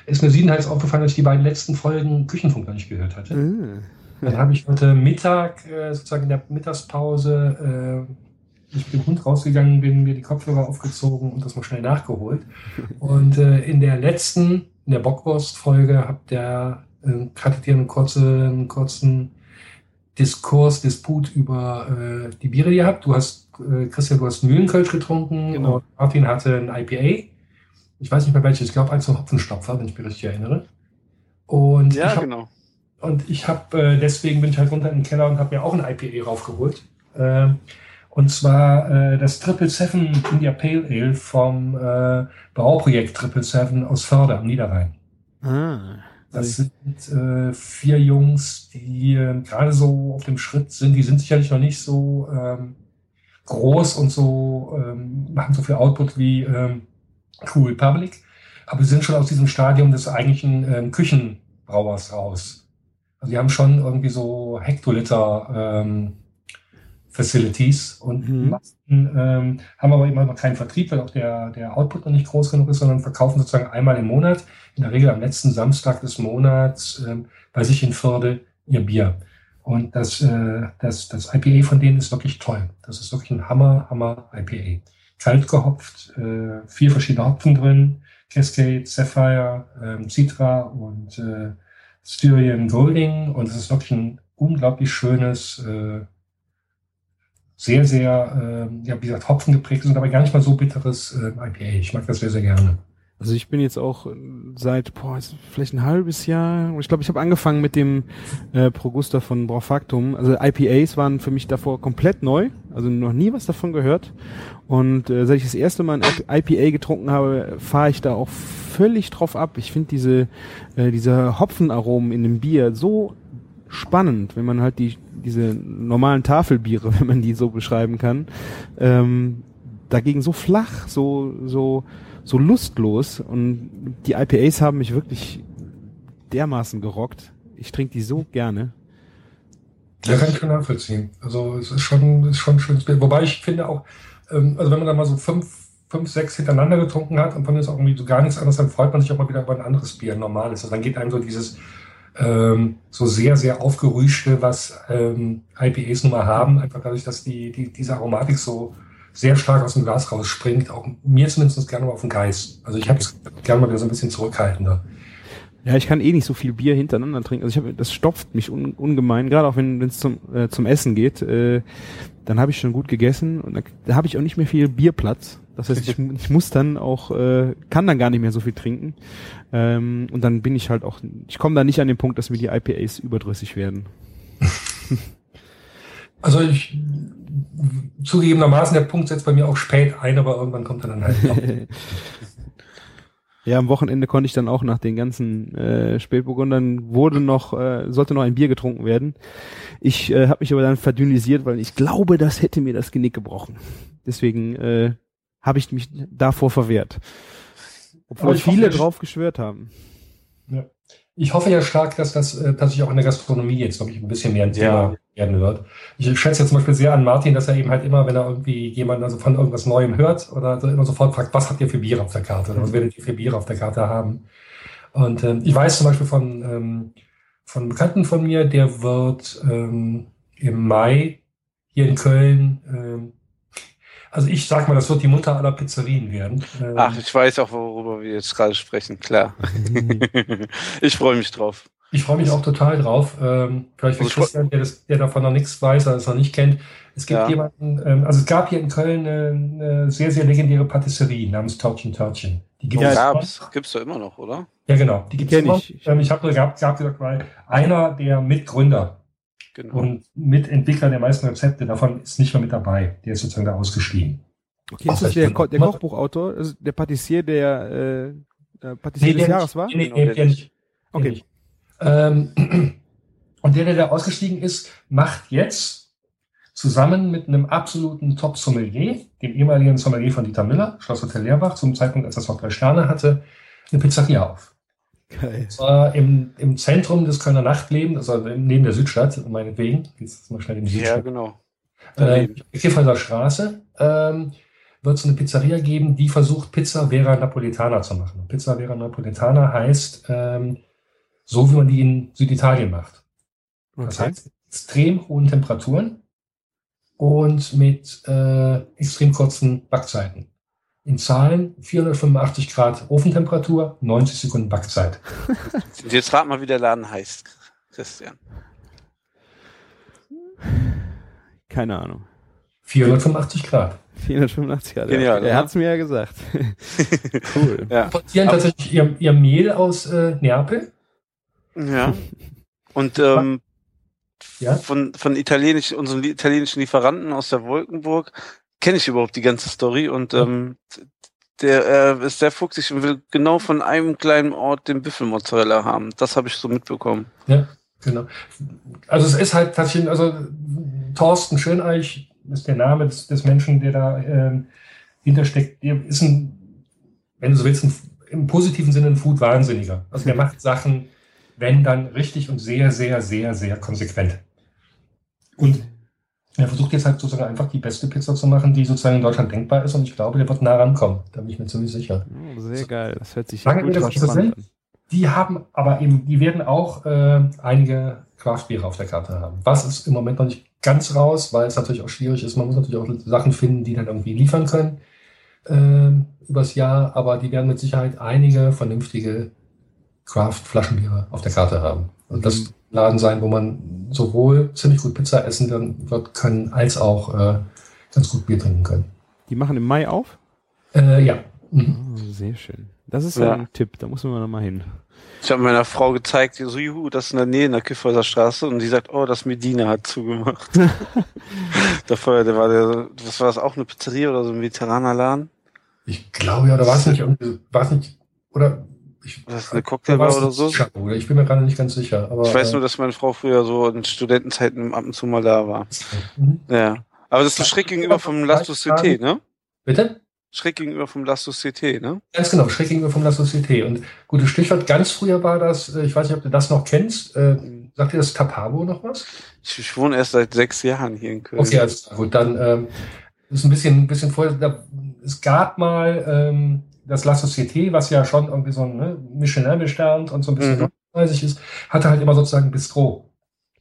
ist mir siebenteils aufgefallen, dass ich die beiden letzten Folgen Küchenfunk noch nicht gehört hatte. Ah. Dann habe ich heute Mittag, äh, sozusagen in der Mittagspause, äh, ich dem Hund rausgegangen bin, mir die Kopfhörer aufgezogen und das mal schnell nachgeholt. Und äh, in der letzten, in der Bockwurst-Folge, habt ihr, hattet ihr einen kurzen, einen kurzen Diskurs, Disput über äh, die Biere gehabt. Du hast, äh, Christian, du hast Mühlenkölsch getrunken Genau. und Martin hatte ein IPA. Ich weiß nicht mehr welches, ich glaube eins zum Hopfenstopfer, wenn ich mich richtig erinnere. Und Ja, ich hab, genau. und ich habe, äh, deswegen bin ich halt runter in den Keller und habe mir auch ein IPA raufgeholt. Ähm, und zwar äh, das Triple Seven India Pale Ale vom äh, Brauprojekt Triple Seven aus Förder am Niederrhein. Ah. Das sind äh, vier Jungs, die äh, gerade so auf dem Schritt sind. Die sind sicherlich noch nicht so ähm, groß und so ähm, machen so viel Output wie ähm, True Republic, aber sie sind schon aus diesem Stadium des eigentlichen ähm, Küchenbrauers raus. Also die haben schon irgendwie so Hektoliter ähm, Facilities und Mhm. die meisten, ähm, haben aber immer noch keinen Vertrieb, weil auch der, der Output noch nicht groß genug ist, sondern verkaufen sozusagen einmal im Monat, in der Regel am letzten Samstag des Monats, ähm, bei sich in Förde ihr Bier. Und das, äh, das, das IPA von denen ist wirklich toll. Das ist wirklich ein Hammer, Hammer IPA. Kalt gehopft, äh, vier verschiedene Hopfen drin, Cascade, Sapphire, ähm, Citra und äh, Styrian Golding. Und es ist wirklich ein unglaublich schönes, äh, sehr, sehr, äh, ja, wie gesagt, Hopfen geprägtes und dabei gar nicht mal so bitteres äh, IPA. Ich mag das sehr, sehr gerne. Also ich bin jetzt auch äh, seit, boah, vielleicht ein halbes Jahr, ich glaube, ich habe angefangen mit dem äh, Progusta von Braufaktum. Also IPAs waren für mich davor komplett neu, also noch nie was davon gehört. Und äh, seit ich das erste Mal ein IPA getrunken habe, fahre ich da auch völlig drauf ab. Ich finde diese, äh, diese Hopfenaromen in dem Bier so spannend, wenn man halt die diese normalen Tafelbiere, wenn man die so beschreiben kann, ähm, dagegen so flach, so so so lustlos und die IPAs haben mich wirklich dermaßen gerockt. Ich trinke die so gerne. Ja, kann ich schon nachvollziehen. Also es ist schon, ist schon ein schönes Bild. Wobei ich finde auch, ähm, also wenn man dann mal so fünf, fünf, sechs hintereinander getrunken hat und von ist auch irgendwie so gar nichts anderes, dann freut man sich auch mal wieder über ein anderes Bier, ein normales. Also dann geht einem so dieses ähm, so sehr, sehr aufgerüschte, was ähm, IPAs nun mal haben, einfach dadurch, dass die, die, diese Aromatik so sehr stark aus dem Glas rausspringt, auch mir zumindest gerne mal auf den Geist. Also ich habe es gerne mal wieder so ein bisschen zurückhaltender. Ja, ich kann eh nicht so viel Bier hintereinander trinken. Also ich habe, das stopft mich un, ungemein, gerade auch wenn es zum, äh, zum Essen geht. Äh, dann habe ich schon gut gegessen und da, da habe ich auch nicht mehr viel Bierplatz. Das heißt, ich, ich muss dann auch, äh, kann dann gar nicht mehr so viel trinken. Ähm, und dann bin ich halt auch, ich komme da nicht an den Punkt, dass mir die IPAs überdrüssig werden. Also ich zugegebenermaßen, der Punkt setzt bei mir auch spät ein, aber irgendwann kommt er dann halt. Ja, am Wochenende konnte ich dann auch nach den ganzen äh, Spätburgundern wurde noch äh, sollte noch ein Bier getrunken werden. Ich äh, habe mich aber dann verdünnisiert, weil ich glaube, das hätte mir das Genick gebrochen. Deswegen äh, habe ich mich davor verwehrt, obwohl viele hoffe, drauf geschwört haben. Ja. Ich hoffe ja stark, dass das äh, tatsächlich auch in der Gastronomie jetzt, glaube ich, ein bisschen mehr ein Thema ja. werden wird. Ich schätze jetzt zum Beispiel sehr an Martin, dass er eben halt immer, wenn er irgendwie jemanden also von irgendwas Neuem hört oder so immer sofort fragt, was habt ihr für Bier auf der Karte oder was werdet ihr für Bier auf der Karte haben? Und ähm, ich weiß zum Beispiel von, ähm, von Bekannten von mir, der wird ähm, im Mai hier in Köln ähm, also ich sag mal, das wird die Mutter aller Pizzerien werden. Ähm, Ach, ich weiß auch, worüber wir jetzt gerade sprechen, klar. ich freue mich drauf. Ich freue mich auch total drauf. Ähm, vielleicht für also Christian, der, das, der davon noch nichts weiß, oder es noch nicht kennt. Es gibt ja. jemanden, ähm, also es gab hier in Köln eine, eine sehr, sehr legendäre Patisserie namens Törtchen Törtchen. Die gibt ja, es gab's, gibt's doch immer noch, oder? Ja, genau. Die gibt's immer. Ich, ich habe nur gehabt, gehabt gesagt, weil einer der Mitgründer Genau. Und Mitentwickler der meisten Rezepte davon ist nicht mehr mit dabei. Der ist sozusagen da ausgestiegen. Okay, ist das der, Ko der Kochbuchautor, also der Patissier, der äh, Patissier nee, des Jahres war? Nee, nee, genau, der, nicht. Okay. Nicht. Ähm, und der, der da ausgestiegen ist, macht jetzt zusammen mit einem absoluten Top-Sommelier, dem ehemaligen Sommelier von Dieter Miller, Schloss Hotel Leerbach, zum Zeitpunkt, als das noch drei Sterne hatte, eine Pizzeria auf. Geil. Zwar im, im Zentrum des Kölner Nachtlebens, also neben der Südstadt, meinetwegen. Jetzt mal schnell in die Südstadt. Ja, genau. Äh, Kirchhäuser Straße ähm, wird es eine Pizzeria geben, die versucht, Pizza Vera Napoletana zu machen. Pizza Vera Napoletana heißt ähm, so, wie man die in Süditalien macht. Okay. Das heißt, extrem hohen Temperaturen und mit äh, extrem kurzen Backzeiten. In Zahlen 485 Grad Ofentemperatur, 90 Sekunden Backzeit. Jetzt rat mal, wie der Laden heißt, Christian. Keine Ahnung. 485 Grad. 485 Grad. Genial, er hat es mir ja gesagt. cool. Ja. Importieren tatsächlich ihr, ihr Mehl aus äh, Neapel. Ja. Und ähm, ja? von, von italienisch, unseren italienischen Lieferanten aus der Wolkenburg kenne ich überhaupt die ganze Story und ähm, der äh, ist sehr fuchsig und will genau von einem kleinen Ort den Büffelmozzarella haben. Das habe ich so mitbekommen. Ja, genau. Also es ist halt tatsächlich, also Thorsten Schöneich ist der Name des, des Menschen, der da ähm, hintersteckt. Der ist ein, wenn du so willst, ein, im positiven Sinne ein Food-Wahnsinniger. Also der macht Sachen, wenn dann richtig und sehr, sehr, sehr, sehr konsequent. Und versucht jetzt halt sozusagen einfach die beste Pizza zu machen, die sozusagen in Deutschland denkbar ist und ich glaube, der wird nah rankommen. Da bin ich mir ziemlich sicher. Oh, sehr geil, das hört sich Lange gut das spannend an. Die haben aber eben, die werden auch äh, einige Craftbiere auf der Karte haben. Was ist im Moment noch nicht ganz raus, weil es natürlich auch schwierig ist. Man muss natürlich auch Sachen finden, die dann irgendwie liefern können äh, übers Jahr, aber die werden mit Sicherheit einige vernünftige Craft-Flaschenbiere auf der Karte haben. Und das mhm. Laden sein, wo man sowohl ziemlich gut Pizza essen wird können, als auch äh, ganz gut Bier trinken können. Die machen im Mai auf? Äh, ja. Mhm. Oh, sehr schön. Das ist ja. ein Tipp, da muss man noch mal hin. Ich habe meiner Frau gezeigt, so juhu, das ist in der Nähe in der Kiffhäuser Straße und die sagt, oh, das Medina hat zugemacht. Feuer, der war der, was war das auch eine Pizzeria oder so ein mediterraner Laden? Ich glaube ja, da war es nicht irgendwie, war es nicht, oder ich, das ist eine Cocktailbar oder so? Oder ich bin mir gerade nicht ganz sicher. Aber, ich weiß äh, nur, dass meine Frau früher so in Studentenzeiten ab und zu mal da war. Mhm. Ja. Aber das ist schräg gegenüber vom La Société, ne? Bitte? Schräg gegenüber vom La Société, ne? Ganz genau, schräg gegenüber vom La Société. Und gutes Stichwort, ganz früher war das, äh, ich weiß nicht, ob du das noch kennst, äh, sagt dir das Tapabo noch was? Ich, ich wohne erst seit sechs Jahren hier in Köln. Okay, also gut, dann ähm, ist ein bisschen, ein bisschen vorher, da, es gab mal ähm, das La Société, was ja schon irgendwie so ein ne, Michelin bestand und so ein bisschen mhm. ist, hatte halt immer sozusagen Bistro.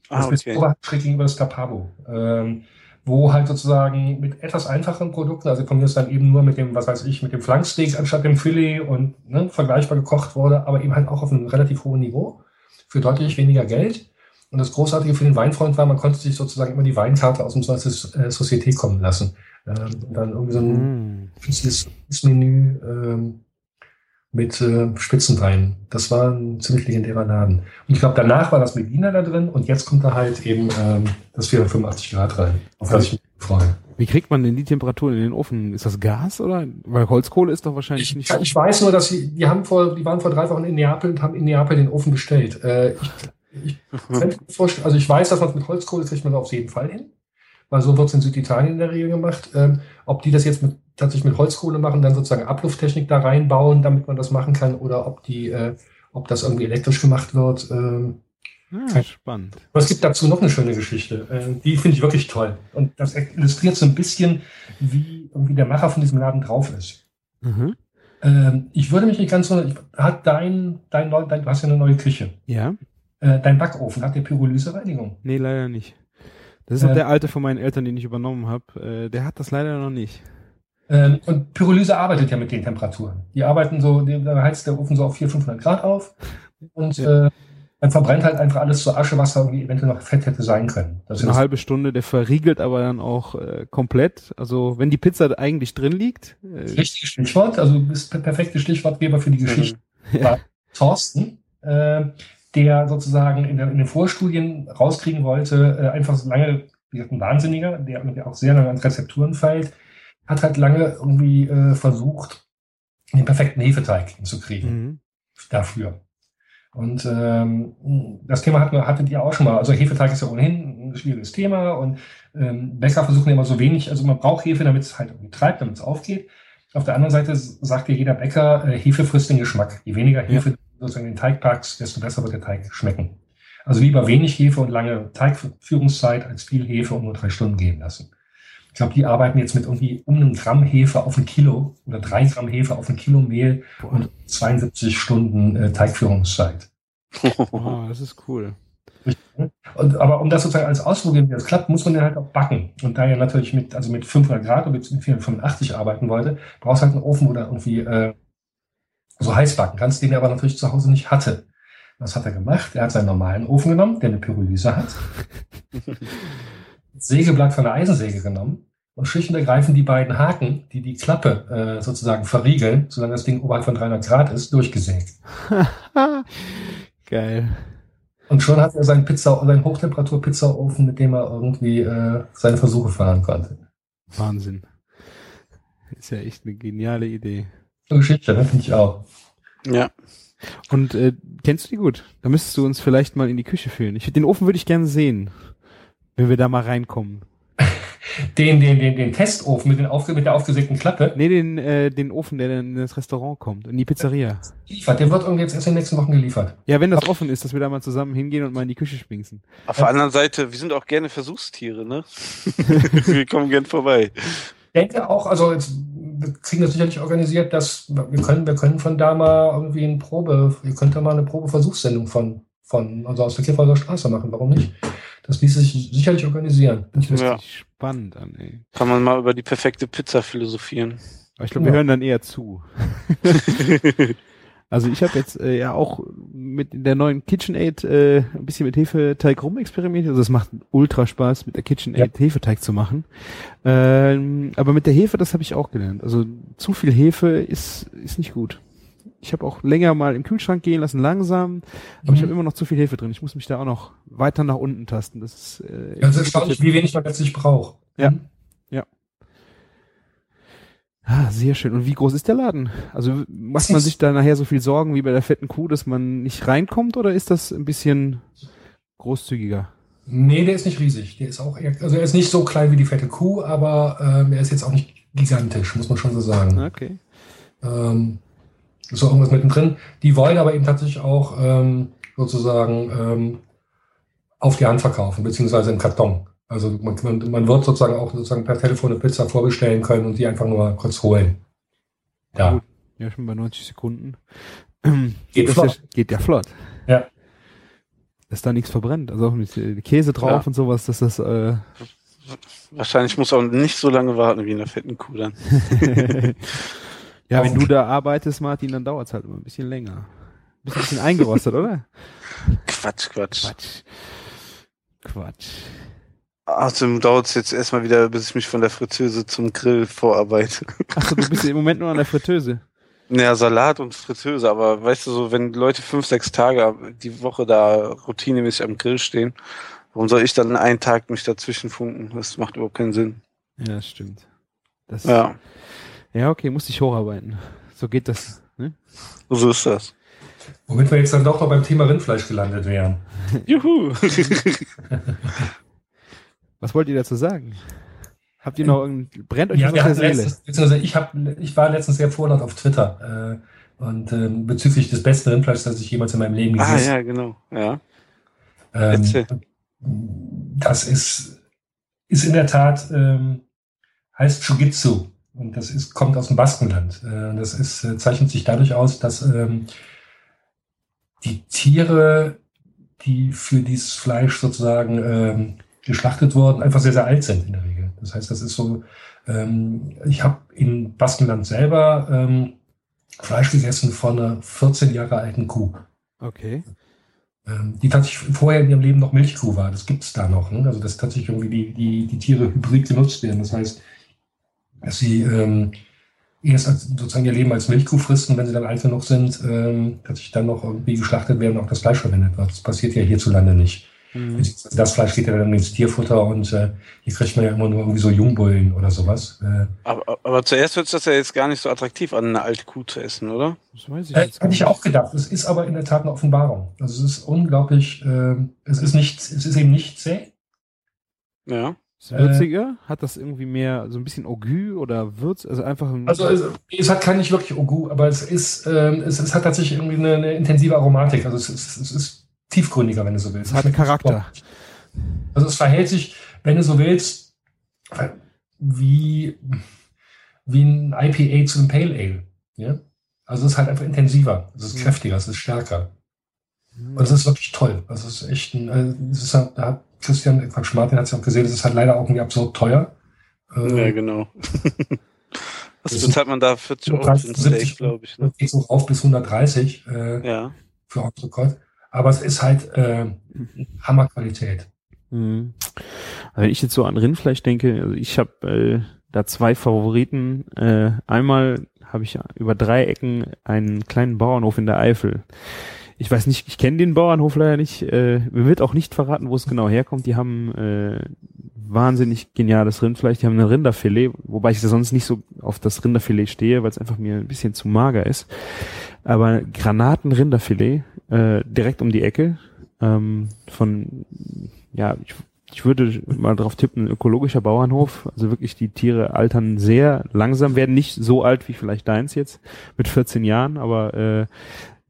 Ah, das okay. Bistro war schräg gegenüber das Tapabo. Ähm, wo halt sozusagen mit etwas einfacheren Produkten, also von mir ist dann eben nur mit dem, was weiß ich, mit dem Flanksteak anstatt dem Filet und ne, vergleichbar gekocht wurde, aber eben halt auch auf einem relativ hohen Niveau für deutlich weniger Geld. Und das Großartige für den Weinfreund war, man konnte sich sozusagen immer die Weinkarte aus dem Société kommen lassen. Ähm, und dann irgendwie so ein mm. Menü ähm, mit äh, Spitzenwein. Das war ein ziemlich legendärer Laden. Und ich glaube, danach war das Medina da drin und jetzt kommt da halt eben ähm, das 485 Grad rein, auf das ich mich freue. Wie kriegt man denn die Temperatur in den Ofen? Ist das Gas oder? Weil Holzkohle ist doch wahrscheinlich ich, nicht. Ich weiß nur, dass sie, die haben vor, die waren vor drei Wochen in Neapel und haben in Neapel den Ofen bestellt. Äh, ich, ich also ich weiß, dass man mit Holzkohle kriegt man auf jeden Fall hin weil so wird es in Süditalien in der Regel gemacht. Ähm, ob die das jetzt mit, tatsächlich mit Holzkohle machen, dann sozusagen Ablufttechnik da reinbauen, damit man das machen kann, oder ob die, äh, ob das irgendwie elektrisch gemacht wird. Ähm, ah, spannend. Aber es gibt dazu noch eine schöne Geschichte. Äh, die finde ich wirklich toll. Und das illustriert so ein bisschen, wie irgendwie der Macher von diesem Laden drauf ist. Mhm. Ähm, ich würde mich nicht ganz so. Hat dein, dein, dein, du hast ja eine neue Küche. Ja. Äh, dein Backofen, hat der Pyrolyse-Reinigung? Nee, leider nicht. Das ist äh, auch der alte von meinen Eltern, den ich übernommen habe. Äh, der hat das leider noch nicht. Ähm, und Pyrolyse arbeitet ja mit den Temperaturen. Die arbeiten so, da heizt der Ofen so auf 400, 500 Grad auf und ja. äh, dann verbrennt halt einfach alles zur Asche, was da irgendwie eventuell noch Fett hätte sein können. Das eine halbe Stunde, der verriegelt aber dann auch äh, komplett. Also wenn die Pizza eigentlich drin liegt. Äh, Richtiges Stichwort, also der perfekte Stichwortgeber für die Geschichte. Ja. Thorsten, äh, der sozusagen in, der, in den Vorstudien rauskriegen wollte, äh, einfach so lange, wie gesagt, ein Wahnsinniger, der, auch sehr lange an Rezepturen feilt, hat halt lange irgendwie äh, versucht, den perfekten Hefeteig hinzukriegen mhm. dafür. Und ähm, das Thema hatten, hattet ihr auch schon mal. Also Hefeteig ist ja ohnehin ein schwieriges Thema und ähm, Bäcker versuchen immer so wenig, also man braucht Hefe, damit es halt irgendwie treibt, damit es aufgeht. Auf der anderen Seite sagt ja jeder Bäcker, äh, Hefe frisst den Geschmack. Je weniger Hefe, ja sozusagen den Teig packst, desto besser wird der Teig schmecken. Also lieber wenig Hefe und lange Teigführungszeit als viel Hefe und nur drei Stunden gehen lassen. Ich glaube, die arbeiten jetzt mit irgendwie um einen Gramm Hefe auf ein Kilo oder drei Gramm Hefe auf ein Kilo Mehl und 72 Stunden äh, Teigführungszeit. Oh, das ist cool. Und, aber um das sozusagen als ausprobieren, wie das klappt, muss man ja halt auch backen. Und da er natürlich mit, also mit 500 Grad oder mit 485 arbeiten wollte, brauchst du halt einen Ofen oder irgendwie äh, so heiß backen kannst, den er aber natürlich zu Hause nicht hatte. Was hat er gemacht? Er hat seinen normalen Ofen genommen, der eine Pyrolyse hat, Sägeblatt von der Eisensäge genommen und schlicht und ergreifend die beiden Haken, die die Klappe äh, sozusagen verriegeln, solange das Ding oberhalb von 300 Grad ist, durchgesägt. Geil. Und schon hat er seinen Pizza, seinen Hochtemperatur-Pizzaofen, mit dem er irgendwie äh, seine Versuche fahren konnte. Wahnsinn. Ist ja echt eine geniale Idee. Geschichte, ne? finde ich auch. Ja. Und äh, kennst du die gut? Da müsstest du uns vielleicht mal in die Küche führen. Ich, den Ofen würde ich gerne sehen, wenn wir da mal reinkommen. Den, den, den, den Testofen mit, den aufge mit der aufgesägten Klappe? Nee, den, äh, den Ofen, der dann in das Restaurant kommt, in die Pizzeria. Liefert, der wird irgendwie jetzt erst in den nächsten Wochen geliefert. Ja, wenn das offen ist, dass wir da mal zusammen hingehen und mal in die Küche schminksen. Auf der anderen Seite, wir sind auch gerne Versuchstiere, ne? wir kommen gern vorbei. Ich denke auch, also jetzt wir kriegen das sicherlich organisiert, dass wir können, wir können von da mal irgendwie eine Probe, ihr könnt da mal eine Probeversuchssendung von, von, also aus der Kirchwalder Straße machen, warum nicht? Das ließ sich sicherlich organisieren. Das hört ja. sich spannend an, ey. Kann man mal über die perfekte Pizza philosophieren. Aber ich glaube, wir ja. hören dann eher zu. Also ich habe jetzt äh, ja auch mit der neuen KitchenAid äh, ein bisschen mit Hefeteig rumexperimentiert. Also es macht ultra Spaß, mit der KitchenAid ja. Hefeteig zu machen. Ähm, aber mit der Hefe, das habe ich auch gelernt. Also zu viel Hefe ist, ist nicht gut. Ich habe auch länger mal im Kühlschrank gehen lassen, langsam, aber mhm. ich habe immer noch zu viel Hefe drin. Ich muss mich da auch noch weiter nach unten tasten. Das ist, äh, ja, ist erstaunlich, wie wenig man letztlich braucht. Ja. Mhm. Ah, sehr schön. Und wie groß ist der Laden? Also macht man sich da nachher so viel Sorgen wie bei der fetten Kuh, dass man nicht reinkommt oder ist das ein bisschen großzügiger? Nee, der ist nicht riesig. Der ist auch eher, also er ist nicht so klein wie die fette Kuh, aber ähm, er ist jetzt auch nicht gigantisch, muss man schon so sagen. Okay. Ähm, so irgendwas mittendrin. Die wollen aber eben tatsächlich auch ähm, sozusagen ähm, auf die Hand verkaufen, beziehungsweise im Karton. Also man, man, man wird sozusagen auch sozusagen per Telefon eine Pizza vorbestellen können und die einfach nur kurz holen. Ja. Ja, schon bei 90 Sekunden. Geht das flott. Ja, geht ja flott. Ja. Dass da nichts verbrennt. Also auch mit Käse drauf ja. und sowas, dass das. Äh Wahrscheinlich muss auch nicht so lange warten wie in der fetten Kuh dann. ja, wenn du da arbeitest, Martin, dann dauert's halt immer ein bisschen länger. Bist ein bisschen eingerostet, oder? Quatsch, Quatsch. Quatsch. Quatsch. Außerdem dauert es jetzt erstmal wieder, bis ich mich von der Fritteuse zum Grill vorarbeite. Achso, du bist im Moment nur an der Fritteuse. Naja, Salat und Fritteuse, aber weißt du so, wenn Leute fünf, sechs Tage die Woche da routinemäßig am Grill stehen, warum soll ich dann einen Tag mich dazwischen funken? Das macht überhaupt keinen Sinn. Ja, das stimmt. Das, Ja, ja, okay, musste ich hocharbeiten. So geht das. Ne? so ist das. Womit wir jetzt dann doch noch beim Thema Rindfleisch gelandet wären. Juhu! Was wollt ihr dazu sagen? Habt ihr noch irgendein, brennt euch Ja, was der Seele? letztens, beziehungsweise ich, hab, ich war letztens sehr vorlaut auf Twitter äh, und ähm, bezüglich des besten Rindfleischs, das ich jemals in meinem Leben ah, gegessen ja, genau. Ja. Ähm, das ist, ist in der Tat, ähm, heißt Chugitsu. Und das ist, kommt aus dem Baskenland. Äh, das ist, äh, zeichnet sich dadurch aus, dass ähm, die Tiere, die für dieses Fleisch sozusagen ähm, geschlachtet wurden, einfach sehr, sehr alt sind in der Regel. Das heißt, das ist so, ähm, ich habe in Baskenland selber ähm, Fleisch gegessen von einer 14 Jahre alten Kuh Okay. ähm, die tatsächlich vorher in ihrem Leben noch Milchkuh war. Das gibt's da noch. Ne? Also dass tatsächlich irgendwie die, die, die Tiere hybrid genutzt werden. Das heißt, dass sie ähm, erst als, sozusagen ihr Leben als Milchkuh fristen, wenn sie dann alt genug sind, ähm, tatsächlich dann noch irgendwie geschlachtet werden und auch das Fleisch verwendet wird. Das passiert ja hierzulande nicht. Mhm. Das Fleisch geht ja dann ins Tierfutter und äh, hier kriegt man ja immer nur irgendwie so Jungbullen oder sowas. Äh, Aber, aber zuerst hört sich das ja jetzt gar nicht so attraktiv an, eine alte Kuh zu essen, oder? Das weiß ich Äh, Hatte ich auch gedacht. Es ist aber in der Tat eine Offenbarung. Also es ist unglaublich, ähm, es ist nicht, es ist eben nicht zäh. Ja. Ist würziger? Hat das irgendwie mehr, so ein bisschen Augü oder Würz? Also einfach ein, Also es, es hat kein nicht wirklich Ogu, aber es ist, ähm, es, es hat tatsächlich irgendwie eine, eine intensive Aromatik. Also es ist, es ist tiefgründiger, wenn du so willst. Es hat einen Charakter. Also es verhält sich, wenn du so willst, wie, wie ein IPA zu einem Pale Ale. Ja? Also es ist halt einfach intensiver, es ist Mhm. kräftiger, es ist stärker. Und es ist wirklich toll. Also es ist echt ein, also es ist halt, da hat Christian, Quatsch, Martin hat es ja auch gesehen, es ist halt leider auch irgendwie absurd teuer. Ähm, Ja, genau. Was Das bezahlt man da? 40 Euro für ein 70, Steak, glaube ich. Ne? Das geht so rauf bis 130 äh, Ja. für Entrecote. Aber es ist halt äh, Hammerqualität. Mhm. Also Wenn ich jetzt so an Rindfleisch denke, also ich habe äh, da zwei Favoriten. Äh, einmal habe ich über drei Ecken einen kleinen Bauernhof in der Eifel. Ich weiß nicht, ich kenne den Bauernhof leider nicht. Äh, mir wird auch nicht verraten, wo es genau herkommt. Die haben äh, wahnsinnig geniales Rindfleisch. Die haben ein Rinderfilet, wobei ich sonst nicht so auf das Rinderfilet stehe, weil es einfach mir ein bisschen zu mager ist. Aber Granaten-Rinderfilet äh, direkt um die Ecke ähm, von ja, ich, ich würde mal drauf tippen, ökologischer Bauernhof. Also wirklich die Tiere altern sehr langsam, werden nicht so alt wie vielleicht deins jetzt mit 14 Jahren, aber äh,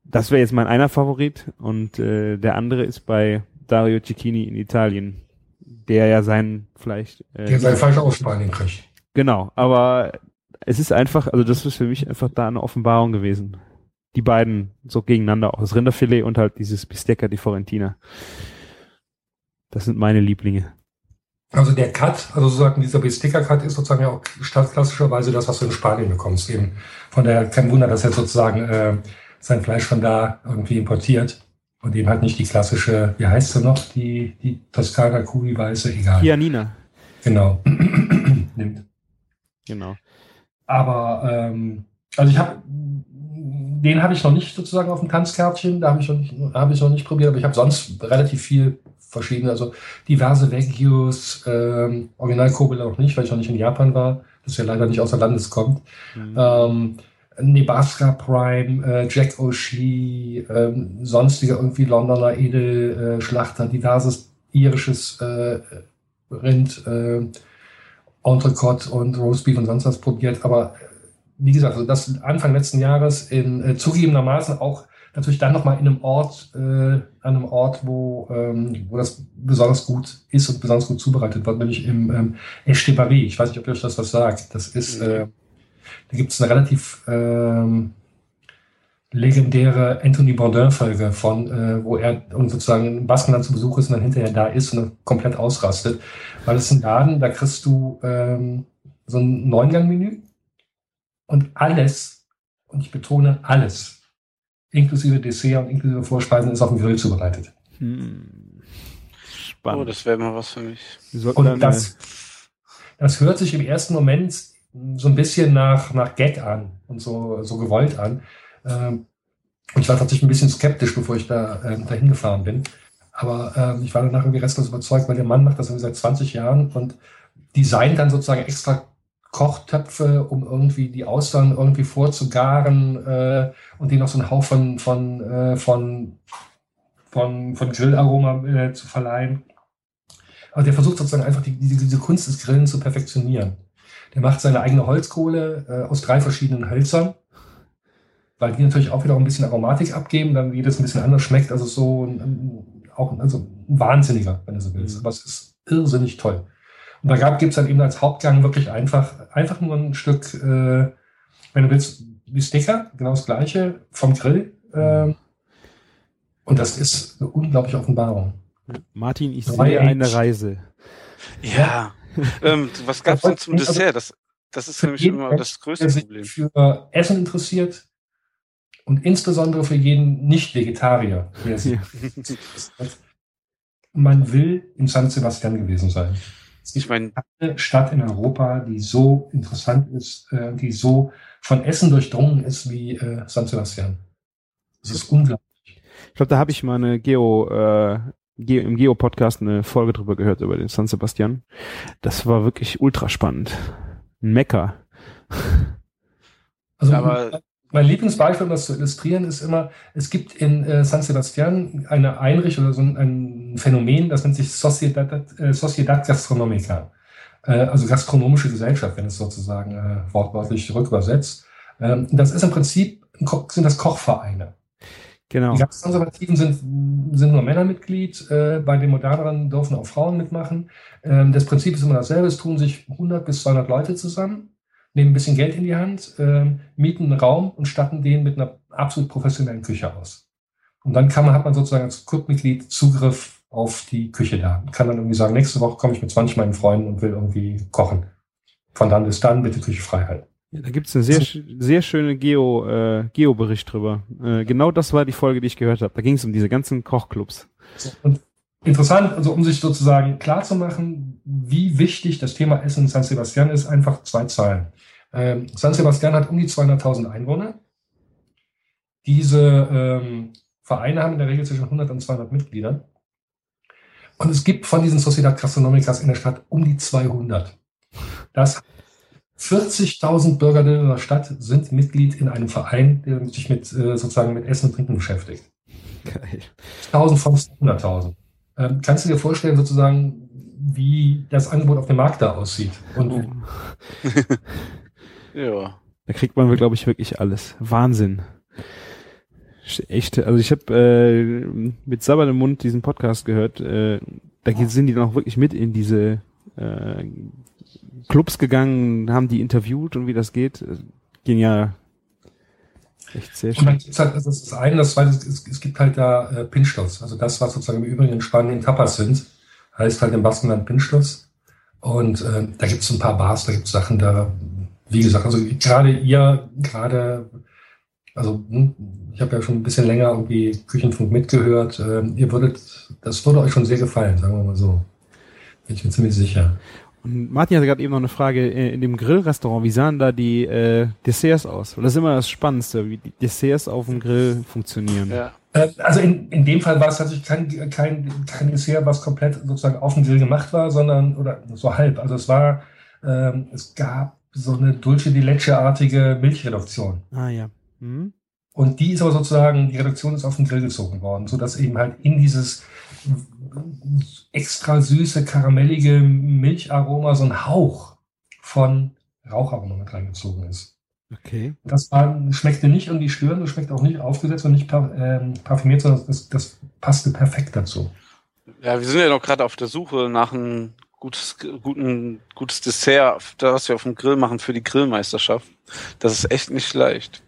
das wäre jetzt mein einer Favorit und äh, der andere ist bei Dario Cecchini in Italien, der ja sein vielleicht äh, Der sein Fleisch aus Spanien kriegt. Genau, aber es ist einfach, also das ist für mich einfach da eine Offenbarung gewesen. Die beiden so gegeneinander, auch das Rinderfilet und halt dieses Bistecca di Fiorentina. Das sind meine Lieblinge. Also der Cut, also sozusagen dieser Besticker-Cut ist sozusagen ja auch statt klassischerweise das, was du in Spanien bekommst. Eben von daher kein Wunder, dass er sozusagen äh, sein Fleisch von da irgendwie importiert und eben halt nicht die klassische, wie heißt sie noch, die, die Toskana Kuh, die weiße, egal. Pianina. Genau. Nimmt. Genau. Aber ähm, also ich habe den habe ich noch nicht sozusagen auf dem Tanzkärtchen, da habe ich noch nicht, habe ich noch nicht probiert, aber ich habe sonst relativ viel verschiedene, also diverse Vagios, ähm, Originalkurbel auch nicht, weil ich noch nicht in Japan war, das ja leider nicht außer Landes kommt. Mhm. Ähm, Nebraska Prime, äh, Jack O'Shea, ähm, sonstige irgendwie Londoner Edelschlachter, diverses irisches äh, Rind, äh, Entrecote und Roastbeef und sonst was probiert. Aber äh, wie gesagt, also das Anfang letzten Jahres in äh, zugegebenermaßen auch natürlich dann nochmal in einem Ort, äh, an einem Ort, wo, ähm, wo das besonders gut ist und besonders gut zubereitet wird, nämlich im ähm, Estebarie. Ich weiß nicht, ob ihr euch das was sagt. Das ist, Mhm. äh, da gibt es eine relativ ähm, legendäre Anthony Bourdain-Folge von, äh, wo er sozusagen in Baskenland zu Besuch ist und dann hinterher da ist und dann komplett ausrastet. Weil es ist ein Laden, da kriegst du ähm, so ein Neungang-Menü und alles, und ich betone alles, inklusive Dessert und inklusive Vorspeisen, ist auf dem Grill zubereitet. Hm. Spannend. Oh, das wäre mal was für mich. Und das, das hört sich im ersten Moment so ein bisschen nach, nach Gag an und so, so gewollt an. Ähm, und ich war tatsächlich ein bisschen skeptisch, bevor ich da äh, dahin gefahren bin. Aber ähm, ich war danach irgendwie restlos überzeugt, weil der Mann macht das irgendwie seit 20 Jahren und designt dann sozusagen extra Kochtöpfe, um irgendwie die Austern irgendwie vorzugaren äh, und denen noch so einen Hauch von, von, äh, von, von, von Grillaroma äh, zu verleihen. Aber der versucht sozusagen einfach die, diese, diese Kunst des Grillen zu perfektionieren. Der macht seine eigene Holzkohle äh, aus drei verschiedenen Hölzern, weil die natürlich auch wieder ein bisschen Aromatik abgeben, dann jedes ein bisschen anders schmeckt. Also so ein, ein, auch also ein Wahnsinniger, wenn du so willst. Mhm. Aber es ist irrsinnig toll. Und da gibt es dann eben als Hauptgang wirklich einfach, einfach nur ein Stück, äh, wenn du willst, wie Sticker, genau das gleiche, vom Grill. Äh, und das ist eine unglaubliche Offenbarung. Martin, ich sehe eine Reise. Ja. ähm, was gab es denn zum Dessert? Das, das ist nämlich immer das größte der Problem. Sich für Essen interessiert und insbesondere für jeden Nicht-Vegetarier. Man will in San Sebastian gewesen sein. Es gibt ich meine, eine Stadt in Europa, die so interessant ist, äh, die so von Essen durchdrungen ist wie äh, San Sebastian. Das ist unglaublich. Ich glaube, da habe ich mal eine Geo, äh, Geo im Geo-Podcast eine Folge drüber gehört über den San Sebastian. Das war wirklich ultra spannend. Ein Mecker. Also, aber mein Lieblingsbeispiel, um das zu illustrieren, ist immer, es gibt in äh, San Sebastian eine Einrichtung oder so ein, ein Phänomen, das nennt sich Sociedad, äh, Sociedad Gastronomica, äh, also gastronomische Gesellschaft, wenn es sozusagen äh, wortwörtlich rückübersetzt. Ähm, das ist im Prinzip, sind das Kochvereine. Genau. Die ganz Konservativen sind, sind nur Männer Mitglied, äh, bei den moderneren dürfen auch Frauen mitmachen. Ähm, das Prinzip ist immer dasselbe, es tun sich 100 bis 200 Leute zusammen nehmen ein bisschen Geld in die Hand, äh, mieten einen Raum und statten den mit einer absolut professionellen Küche aus. Und dann kann man, hat man sozusagen als Clubmitglied Zugriff auf die Küche da. Kann dann irgendwie sagen, nächste Woche komme ich mit 20 meinen Freunden und will irgendwie kochen. Von dann bis dann bitte Küche frei halten. Ja, da gibt's eine sehr, sehr schöne Geo, äh, Geo-Bericht drüber. Äh, genau das war die Folge, die ich gehört habe. Da ging es um diese ganzen Kochclubs. Und interessant, also um sich sozusagen klarzumachen, wie wichtig das Thema Essen in San Sebastian ist, einfach zwei Zahlen. Ähm, San Sebastian hat um die 200.000 Einwohner. Diese ähm, Vereine haben in der Regel zwischen 100 und 200 Mitglieder. Und es gibt von diesen Sociedad Gastronomicas in der Stadt um die 200. Das 40.000 Bürger in der Stadt sind Mitglied in einem Verein, der sich mit äh, sozusagen mit Essen und Trinken beschäftigt. Geil. 1000 von 100.000. Ähm, kannst du dir vorstellen, sozusagen, wie das Angebot auf dem Markt da aussieht? Und oh. Ja. Da kriegt man, glaube ich, wirklich alles. Wahnsinn. Echt, also ich habe äh, mit Sabber im Mund diesen Podcast gehört. Äh, da sind die dann auch wirklich mit in diese äh, Clubs gegangen, haben die interviewt und wie das geht. Genial. Echt sehr schön. Halt, das ist das eine, das zweite, es, es gibt halt da äh, Pinchos. Also das, was sozusagen im Übrigen in Spanien Tapas sind, heißt halt im Baskenland Pinchos. Und äh, da gibt es ein paar Bars, da gibt es Sachen, da wie gesagt, also gerade ihr, gerade, also hm, ich habe ja schon ein bisschen länger irgendwie Küchenfunk mitgehört. Ähm, ihr würdet, das würde euch schon sehr gefallen, sagen wir mal so. Bin ich mir ziemlich sicher. Und Martin hatte gerade eben noch eine Frage äh, in dem Grillrestaurant. Wie sahen da die äh, Desserts aus? das ist immer das Spannendste, wie die Desserts auf dem Grill funktionieren. Ja. Äh, also in, in dem Fall war es tatsächlich kein, kein, kein Dessert, was komplett sozusagen auf dem Grill gemacht war, sondern oder so halb. Also es war, ähm, es gab so eine Dulce di Leche-artige Milchreduktion. Ah ja. Mhm. Und die ist aber sozusagen, die Reduktion ist auf den Grill gezogen worden, sodass eben halt in dieses extra süße, karamellige Milcharoma so ein Hauch von Raucharoma mit reingezogen ist. Okay. Das war, schmeckte nicht irgendwie störend, das schmeckt auch nicht aufgesetzt und nicht ähm, parfümiert, sondern das, das passte perfekt dazu. Ja, wir sind ja noch gerade auf der Suche nach einem gutes, guten, gutes Dessert, das wir auf dem Grill machen für die Grillmeisterschaft. Das ist echt nicht leicht.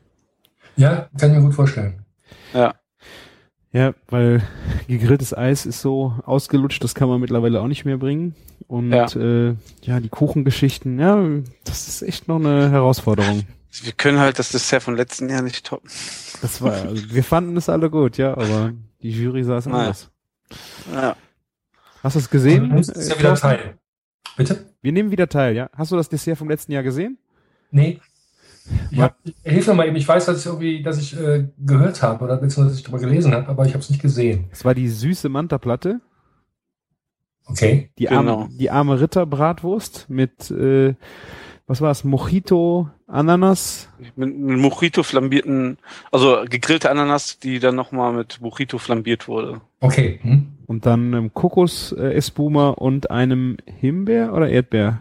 Ja, kann ich mir gut vorstellen. Ja. Ja, weil gegrilltes Eis ist so ausgelutscht, das kann man mittlerweile auch nicht mehr bringen. Und Ja. Äh, ja, die Kuchengeschichten, ja, das ist echt noch eine Herausforderung. Wir können halt das Dessert von letzten Jahr nicht toppen. Das war, also wir fanden es alle gut, ja, aber die Jury sah es Naja. anders. Ja. Hast du es gesehen? Du nimmst ja äh, wieder teil. Bitte? Wir nehmen wieder teil, ja. Hast du das Dessert vom letzten Jahr gesehen? Nee. Ich hab, hilf mir mal eben, ich weiß, dass ich irgendwie, dass ich äh, gehört habe oder beziehungsweise dass ich darüber gelesen habe, aber ich habe es nicht gesehen. Es war die süße Manta-Platte, Okay. die, Genau. arme, die arme Ritterbratwurst mit, äh, was war es, Mojito, Ananas, Mit einem Mojito flambierten, also gegrillte Ananas, die dann nochmal mit Mojito flambiert wurde. Okay. Hm. Und dann einem Kokos äh, Espuma und einem Himbeer oder Erdbeer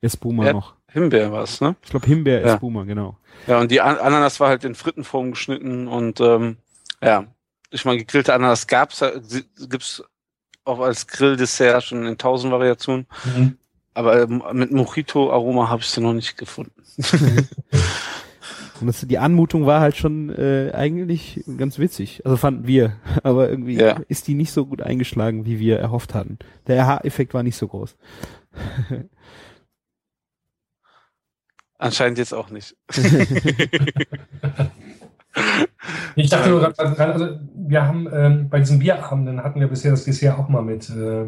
Espuma Erd- noch. Himbeer war es, ne? Ich glaube Himbeer Ja. Espuma, genau. Ja, und die An Ananas war halt in Frittenform geschnitten und ähm, ja, ich meine, gegrillte Ananas gab's, äh, gibt's auch als Grilldessert schon in tausend Variationen, Mhm. aber ähm, mit Mojito-Aroma habe ich sie noch nicht gefunden. Und das, die Anmutung war halt schon äh, eigentlich ganz witzig. Also fanden wir. Aber irgendwie Ja. ist die nicht so gut eingeschlagen, wie wir erhofft hatten. Der Aha-Effekt war nicht so groß. Anscheinend jetzt auch nicht. Ich dachte nur gerade, gerade, also wir haben ähm, bei diesen Bierabenden hatten wir bisher das Dessert auch mal mit, äh,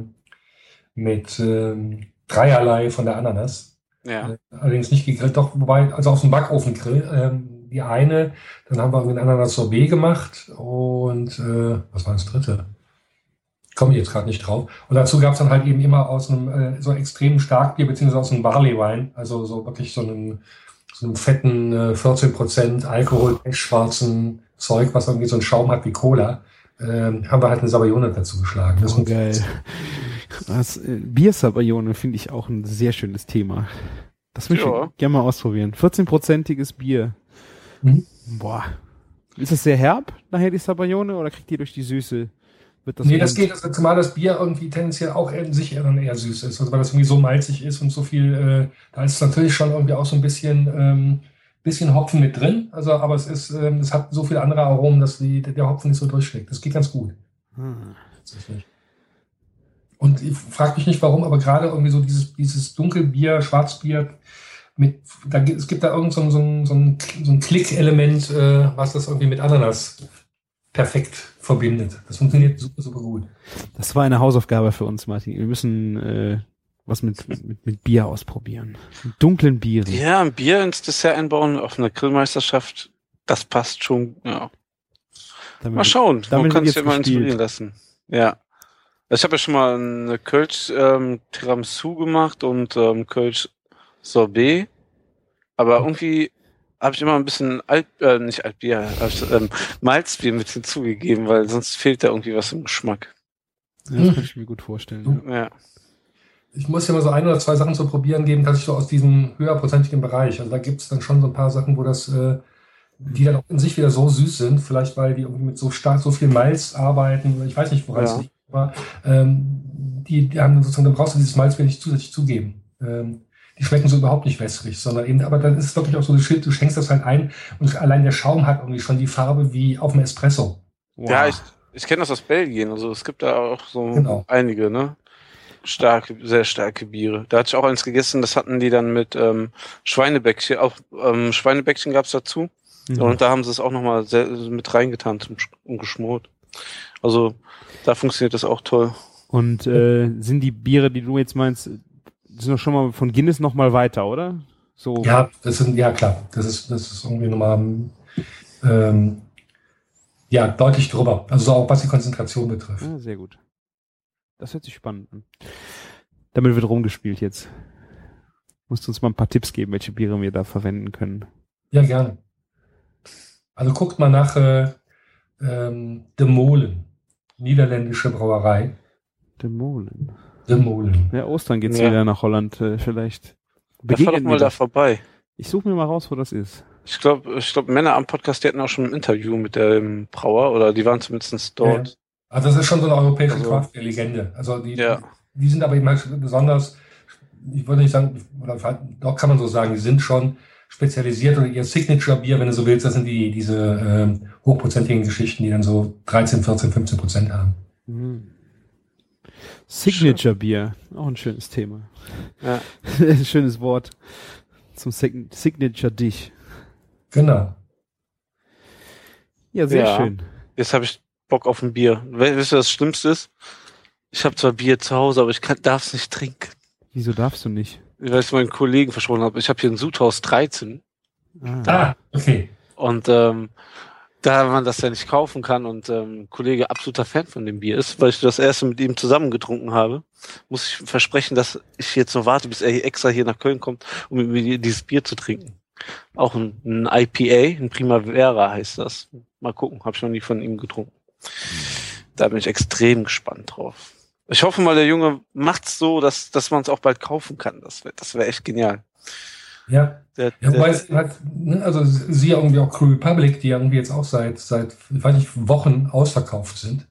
mit ähm, dreierlei von der Ananas. Ja. Äh, Allerdings nicht gegrillt, doch, wobei, also auf dem Backofengrill. Ähm, die eine, dann haben wir irgendwie ein Ananas-Sorbet gemacht und äh, was war das dritte? Komme ich jetzt gerade nicht drauf. Und dazu gab es dann halt eben immer aus einem äh, so extremen Starkbier, beziehungsweise aus einem Barleywein, also so wirklich so einem, so einem fetten äh, 14% Alkohol, schwarzen Zeug, was irgendwie so einen Schaum hat wie Cola, ähm, haben wir halt eine Sabayone dazu geschlagen. Das Oh, ist geil. Das äh, Biersabayone finde ich auch ein sehr schönes Thema. Das möchte Ja. ich gerne mal ausprobieren. 14-prozentiges Bier. Mhm. Boah. Ist das sehr herb, nachher die Sabayone, oder kriegt ihr durch die Süße? Wird das nee, das geht, also, zumal das Bier irgendwie tendenziell auch in sich eher, dann eher süß ist. Also weil das irgendwie so malzig ist und so viel, äh, da ist natürlich schon irgendwie auch so ein bisschen, ähm, bisschen Hopfen mit drin. Also, aber es ist, ähm, es hat so viele andere Aromen, dass die, der Hopfen nicht so durchschlägt. Das geht ganz gut. Hm. Tatsächlich. Und ich frage mich nicht warum, aber gerade irgendwie so dieses, dieses Dunkelbier, Schwarzbier, mit, da, gibt- es gibt da irgend so ein, so ein, so ein, so ein Klick-Element, äh, was das irgendwie mit Ananas perfekt verbindet. Das funktioniert super, super gut. Das war eine Hausaufgabe für uns, Martin. Wir müssen äh, was mit, mit, mit Bier ausprobieren. Mit dunklen Bieren. Ja, ein Bier ins Dessert einbauen auf einer Grillmeisterschaft, das passt schon, ja. Damit- Mal schauen, man damit kann wird sich ja mal inspirieren lassen. Ja. Ich habe ja schon mal eine Kölsch ähm, Tiramisu gemacht und ähm, Kölsch Sorbet, aber irgendwie habe ich immer ein bisschen Alt, äh, nicht Altbier, hab ich, ähm, Malzbier mit hinzugegeben, weil sonst fehlt da irgendwie was im Geschmack. Ja, das kann ich mir gut vorstellen. Ja. Ja, Ich muss ja mal so ein oder zwei Sachen zu probieren geben, dass ich so aus diesem höherprozentigen Bereich. Also da gibt es dann schon so ein paar Sachen, wo das, äh, die dann auch in sich wieder so süß sind, vielleicht weil die irgendwie mit so stark so viel Malz arbeiten. Ich weiß nicht, woran es Ja. liegt, ähm, die, die haben sozusagen, dann brauchst du dieses Malzbier nicht zusätzlich zugeben. Ähm, die schmecken so überhaupt nicht wässrig, sondern eben, aber dann ist es wirklich auch so, du sch- du schenkst das halt ein und allein der Schaum hat irgendwie schon die Farbe wie auf dem Espresso. Wow. ja ich, ich kenne das aus Belgien, also es gibt da auch so Genau. einige, ne? Starke, sehr starke Biere. Da hatte ich auch eins gegessen, das hatten die dann mit ähm, Schweinebäckchen, auch ähm, Schweinebäckchen gab's dazu. Mhm. Und da haben sie es auch nochmal mit reingetan zum und geschmort. Also da funktioniert das auch toll. Und äh, sind die Biere, die du jetzt meinst, sind doch schon mal von Guinness noch mal weiter, oder? So. Ja, das sind, ja klar, das ist, das ist irgendwie nochmal, ähm, ja, deutlich drüber. Also so auch was die Konzentration betrifft. Ah, sehr gut. Das hört sich spannend an. Damit wird rumgespielt jetzt. Musst du uns mal ein paar Tipps geben, welche Biere wir da verwenden können. Ja, gerne. Also guckt mal nach äh, ähm, De Molen, niederländische Brauerei. Dämonen. De Molen. Ja, Ostern geht's Ja. wieder nach Holland, äh, vielleicht. Da fahr doch mal da vorbei. Ich suche mir mal raus, wo das ist. Ich glaube, ich glaub, Männer am Podcast, die hatten auch schon ein Interview mit dem Brauer oder die waren zumindest dort. Also das ist schon so eine europäische Also- Craft-Legende. Also die, Ja. die sind aber halt besonders, ich würde nicht sagen, oder doch kann man so sagen, die sind schon spezialisiert oder ihr Signature-Bier, wenn du so willst, das sind die, diese ähm, hochprozentigen Geschichten, die dann so 13, 14, 15 Prozent haben. Mhm. Signature Bier, auch ein schönes Thema. Ja. schönes Wort zum Sig Signature Dich. Genau. Ja, sehr Ja. schön. Jetzt habe ich Bock auf ein Bier. We- Wisst ihr, was das Schlimmste ist? Ich habe zwar Bier zu Hause, aber ich darf es nicht trinken. Wieso darfst du nicht? Weil ich meinen Kollegen versprochen habe. Ich habe hier ein Sudhaus 13 Ah. Ah, okay. und ähm, da man das ja nicht kaufen kann und ähm, ein Kollege absoluter Fan von dem Bier ist, weil ich das erste mit ihm zusammen getrunken habe, muss ich versprechen, dass ich jetzt noch warte, bis er extra hier nach Köln kommt, um mit mir dieses Bier zu trinken. Auch ein, ein IPA, ein Primavera heißt das. Mal gucken, habe ich noch nie von ihm getrunken. Da bin ich extrem gespannt drauf. Ich hoffe mal, der Junge macht's so, dass, dass man es auch bald kaufen kann. Das wäre das wär echt genial. Ja. Der, Ja, wobei es halt, ne, also sie irgendwie auch Crew Republic, die ja irgendwie jetzt auch seit, seit, ich weiß nicht, Wochen ausverkauft sind.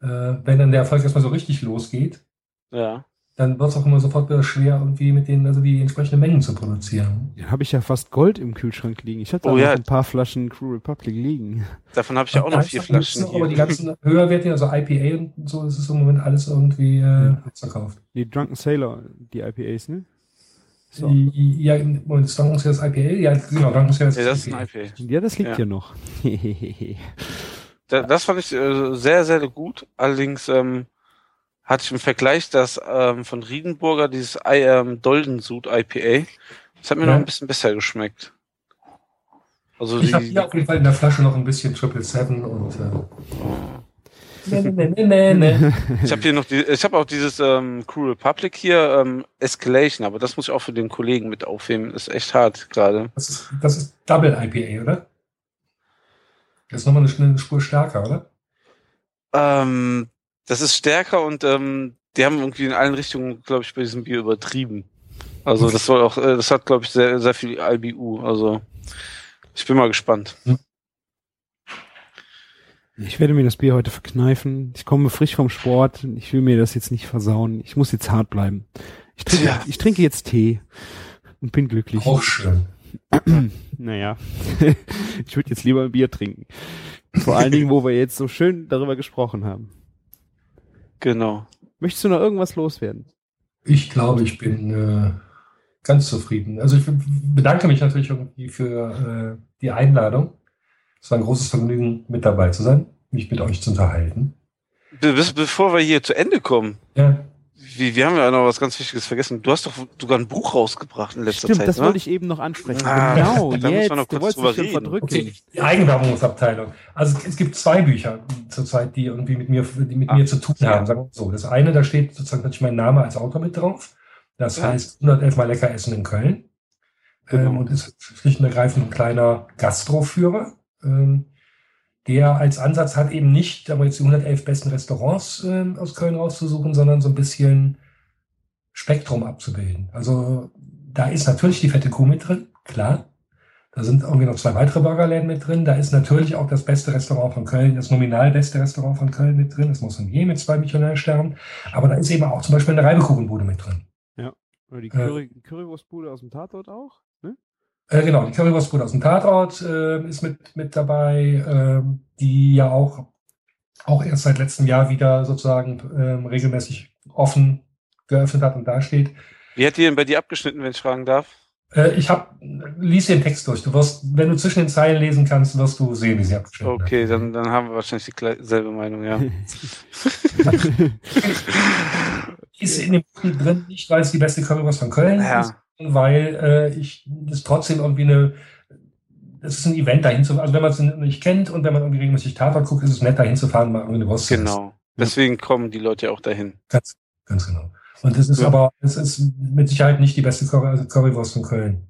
Äh, wenn dann der Erfolg erstmal so richtig losgeht, ja. Dann wird es auch immer sofort wieder schwer, irgendwie mit denen, also die entsprechenden Mengen zu produzieren. Ja, habe ich ja fast Gold im Kühlschrank liegen. Ich hatte Oh ja. ein paar Flaschen Crew Republic liegen. Davon habe ich ja auch noch vier Flaschen noch, Aber die ganzen höherwertigen, also IPA und so, das ist im Moment alles irgendwie äh, ausverkauft. Die Drunken Sailor, die IPAs, ne? So. Ja, ist Drunken Sales IPA, ja, genau, Drunken Sales Ja, das ist ein IPA. Ja, das liegt Ja. hier noch. Da, das fand ich äh, sehr, sehr gut. Allerdings ähm, hatte ich im Vergleich das ähm, von Riedenburger, dieses I, ähm, Doldensud IPA. Das hat mir Ja. noch ein bisschen besser geschmeckt. Also Ich habe hier auf jeden Fall in der Flasche noch ein bisschen Triple Seven und äh, nee, nee, nee, nee, nee. ich habe hier noch die, ich habe auch dieses ähm, Crew Republic hier, ähm, Escalation, aber das muss ich auch für den Kollegen mit aufheben. Ist echt hart gerade. Das ist, das ist Double IPA, oder? Das ist nochmal eine, eine Spur stärker, oder? Ähm, das ist stärker und ähm, die haben irgendwie in allen Richtungen, glaube ich, bei diesem Bier übertrieben. Also das soll auch, äh, das hat, glaube ich, sehr, sehr viel IBU. Also ich bin mal gespannt. Ich werde mir das Bier heute verkneifen. Ich komme frisch vom Sport. Ich will mir das jetzt nicht versauen. Ich muss jetzt hart bleiben. Ich trinke, Tja. ich trinke jetzt Tee und bin glücklich. Auch schön. Naja, ich würde jetzt lieber ein Bier trinken. Vor allen Dingen, wo wir jetzt so schön darüber gesprochen haben. Genau. Möchtest du noch irgendwas loswerden? Ich glaube, ich bin äh, ganz zufrieden. Also ich bedanke mich natürlich irgendwie für äh, die Einladung. Es war ein großes Vergnügen, mit dabei zu sein, mich mit euch zu unterhalten. Be bevor wir hier zu Ende kommen, Ja, wie, wir haben ja noch was ganz Wichtiges vergessen. Du hast doch sogar ein Buch rausgebracht in letzter Stimmt, Zeit, das ne? wollte ich eben noch ansprechen. Ah, genau, da jetzt. noch Du kurz wolltest drüber dich schon verdrücken. okay. Die Eigenwerbungsabteilung. Also es, gibt zwei Bücher zurzeit, die irgendwie mit mir, die mit Ah, mir zu tun ja. haben. Sagen wir so. Das eine, da steht sozusagen natürlich mein Name als Autor mit drauf. Das Ja. heißt 111 Mal lecker essen in Köln. Genau. Ähm, und ist schlicht und ergreifend ein kleiner Gastroführer, ähm, der als Ansatz hat, eben nicht aber jetzt die 111 besten Restaurants ähm, aus Köln rauszusuchen, sondern so ein bisschen Spektrum abzubilden. Also da ist natürlich die fette Kuh mit drin, klar. Da sind irgendwie noch zwei weitere Burgerläden mit drin. Da ist natürlich auch das beste Restaurant von Köln, das nominal beste Restaurant von Köln mit drin. Das Monsonnier mit zwei Michelin-Sternen. Aber da ist eben auch zum Beispiel eine Reibekuchenbude mit drin. Oder die Curry, Currywurstbude aus dem Tatort auch? Äh, genau, die Currywurstbude aus dem Tatort äh, ist mit, mit dabei, ähm, die ja auch, auch erst seit letztem Jahr wieder sozusagen ähm, regelmäßig offen geöffnet hat und dasteht. Wie hat die denn bei dir abgeschnitten, wenn ich fragen darf? Äh, ich hab, lies den Text durch. Du wirst, wenn du zwischen den Zeilen lesen kannst, wirst du sehen, wie sie abgeschnitten Okay, hat. dann, dann haben wir wahrscheinlich die gle- selbe Meinung, ja. Ist in dem Buch drin, nicht weil es die beste Currywurst von Köln Ja. ist, weil äh, ich das trotzdem irgendwie eine, es ist ein Event dahin zu, also wenn man es nicht kennt und wenn man irgendwie regelmäßig Tatort guckt, ist es nett dahin zu fahren, mal irgendwie eine Wurst. Genau. Deswegen kommen die Leute ja auch dahin. Ganz, ganz genau. Und es ist Ja. aber, es ist mit Sicherheit nicht die beste Curry, Currywurst von Köln.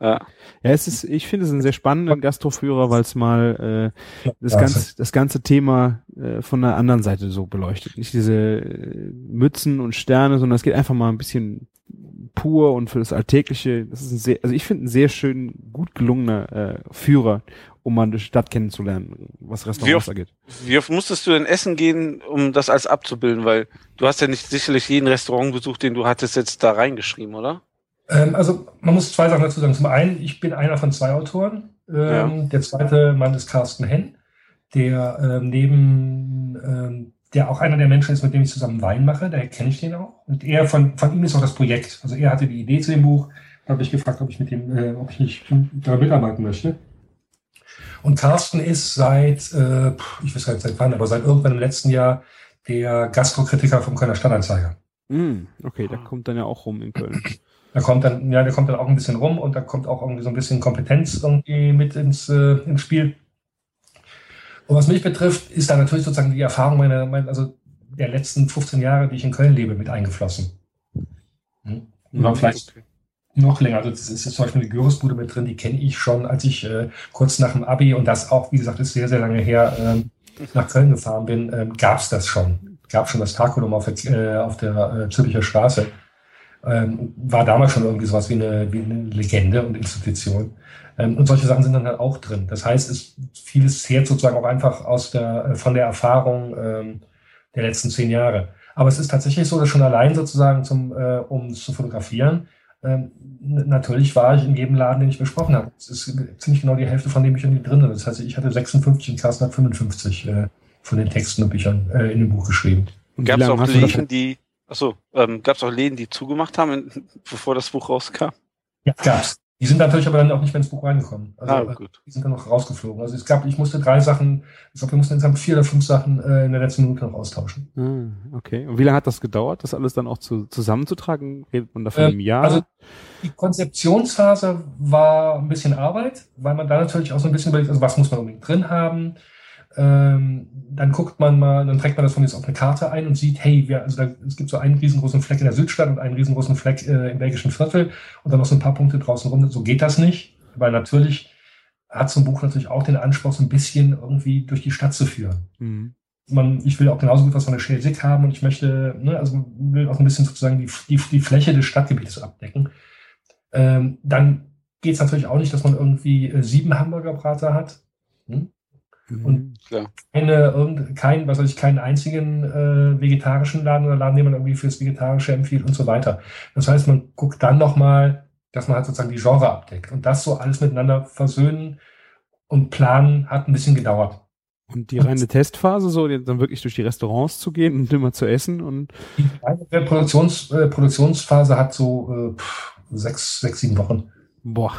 Ja. Ja, es ist, ich finde es einen sehr spannenden Gastroführer, weil es mal äh, das, Ja, ganze, das ganze Thema äh, von der anderen Seite so beleuchtet. Nicht diese äh, Mützen und Sterne, sondern es geht einfach mal ein bisschen pur und für das Alltägliche. Das ist ein sehr, also ich finde ein sehr schön, gut gelungener äh, Führer, um mal die Stadt kennenzulernen, was Restaurants angeht. Wie oft musstest du denn essen gehen, um das alles abzubilden? Weil du hast ja nicht sicherlich jeden Restaurantbesuch, den du hattest, jetzt da reingeschrieben, oder? Ähm, also man muss zwei Sachen dazu sagen. Zum einen, ich bin einer von zwei Autoren. Ähm, ja. Der zweite Mann ist Carsten Henn, der ähm, neben ähm, der auch einer der Menschen ist, mit dem ich zusammen Wein mache, daher kenne ich den auch. Und er von, von ihm ist auch das Projekt. Also er hatte die Idee zu dem Buch, da habe ich gefragt, ob ich mit dem, äh, ob ich nicht da mitarbeiten möchte. Und Carsten ist seit, äh, ich weiß gar nicht seit wann, aber seit irgendwann im letzten Jahr der Gastrokritiker vom Kölner Stadtanzeiger. Mm, okay, der kommt dann ja auch rum in Köln. Da kommt dann, ja, der kommt dann auch ein bisschen rum und da kommt auch irgendwie so ein bisschen Kompetenz irgendwie mit ins, äh, ins Spiel. Und was mich betrifft, ist da natürlich sozusagen die Erfahrung meiner, meiner also der letzten 15 Jahre, die ich in Köln lebe, mit eingeflossen. Hm? Oder mhm, vielleicht okay. noch länger. Also das ist zum Beispiel eine Gyrisbude mit drin, die kenne ich schon, als ich äh, kurz nach dem Abi und das auch, wie gesagt, ist sehr, sehr lange her, ähm, nach Köln gefahren bin, ähm, gab es das schon. Gab schon das Takulum auf der, äh, auf der äh, Zürcher Straße. Ähm, war damals schon irgendwie sowas wie eine, wie eine Legende und Institution. Ähm, und solche Sachen sind dann halt auch drin. Das heißt, es, vieles zehrt sozusagen auch einfach aus der, äh, von der Erfahrung ähm, der letzten zehn Jahre. Aber es ist tatsächlich so, dass schon allein sozusagen zum, äh, um es zu fotografieren, ähm, natürlich war ich in jedem Laden, den ich besprochen habe. Es ist ziemlich genau die Hälfte von den Büchern, die drin sind. Das heißt, ich hatte 56 und Carsten hat 55 äh, von den Texten und Büchern äh, in dem Buch geschrieben. Gab es auch Läden, die, achso, ähm, gab es auch Läden, die zugemacht haben, bevor das Buch rauskam? Ja, gab's. Die sind natürlich aber dann auch nicht mehr ins Buch reingekommen. Also, ah, gut. Die sind dann noch rausgeflogen. Also es gab, ich musste drei Sachen, ich glaube, wir mussten insgesamt vier oder fünf Sachen äh, in der letzten Minute noch austauschen. Ah, okay. Und wie lange hat das gedauert, das alles dann auch zu, zusammenzutragen? Redet man davon ähm, im Jahr? Also die Konzeptionsphase war ein bisschen Arbeit, weil man da natürlich auch so ein bisschen überlegt, also was muss man unbedingt drin haben, ähm, dann guckt man mal, dann trägt man das von jetzt auf eine Karte ein und sieht, hey, wir, also da, es gibt so einen riesengroßen Fleck in der Südstadt und einen riesengroßen Fleck äh, im belgischen Viertel und dann noch so ein paar Punkte draußen rum. So geht das nicht, weil natürlich hat so ein Buch natürlich auch den Anspruch, so ein bisschen irgendwie durch die Stadt zu führen. Mhm. Man, ich will auch genauso gut was von der Schelsig haben und ich möchte, ne, also will auch ein bisschen sozusagen die, die, die Fläche des Stadtgebietes abdecken. Ähm, dann geht es natürlich auch nicht, dass man irgendwie äh, sieben Hamburger Brater hat. Hm? Mhm, und Klar. keine, kein, was weiß ich, keinen einzigen äh, vegetarischen Laden oder Laden, den man irgendwie fürs Vegetarische empfiehlt und so weiter. Das heißt, man guckt dann nochmal, dass man halt sozusagen die Genre abdeckt. Und das so alles miteinander versöhnen und planen hat ein bisschen gedauert. Und die reine Testphase, so dann wirklich durch die Restaurants zu gehen und immer zu essen und. Die reine Produktions, äh, Produktionsphase hat so äh, pff, sechs, sechs, sieben Wochen. Boah,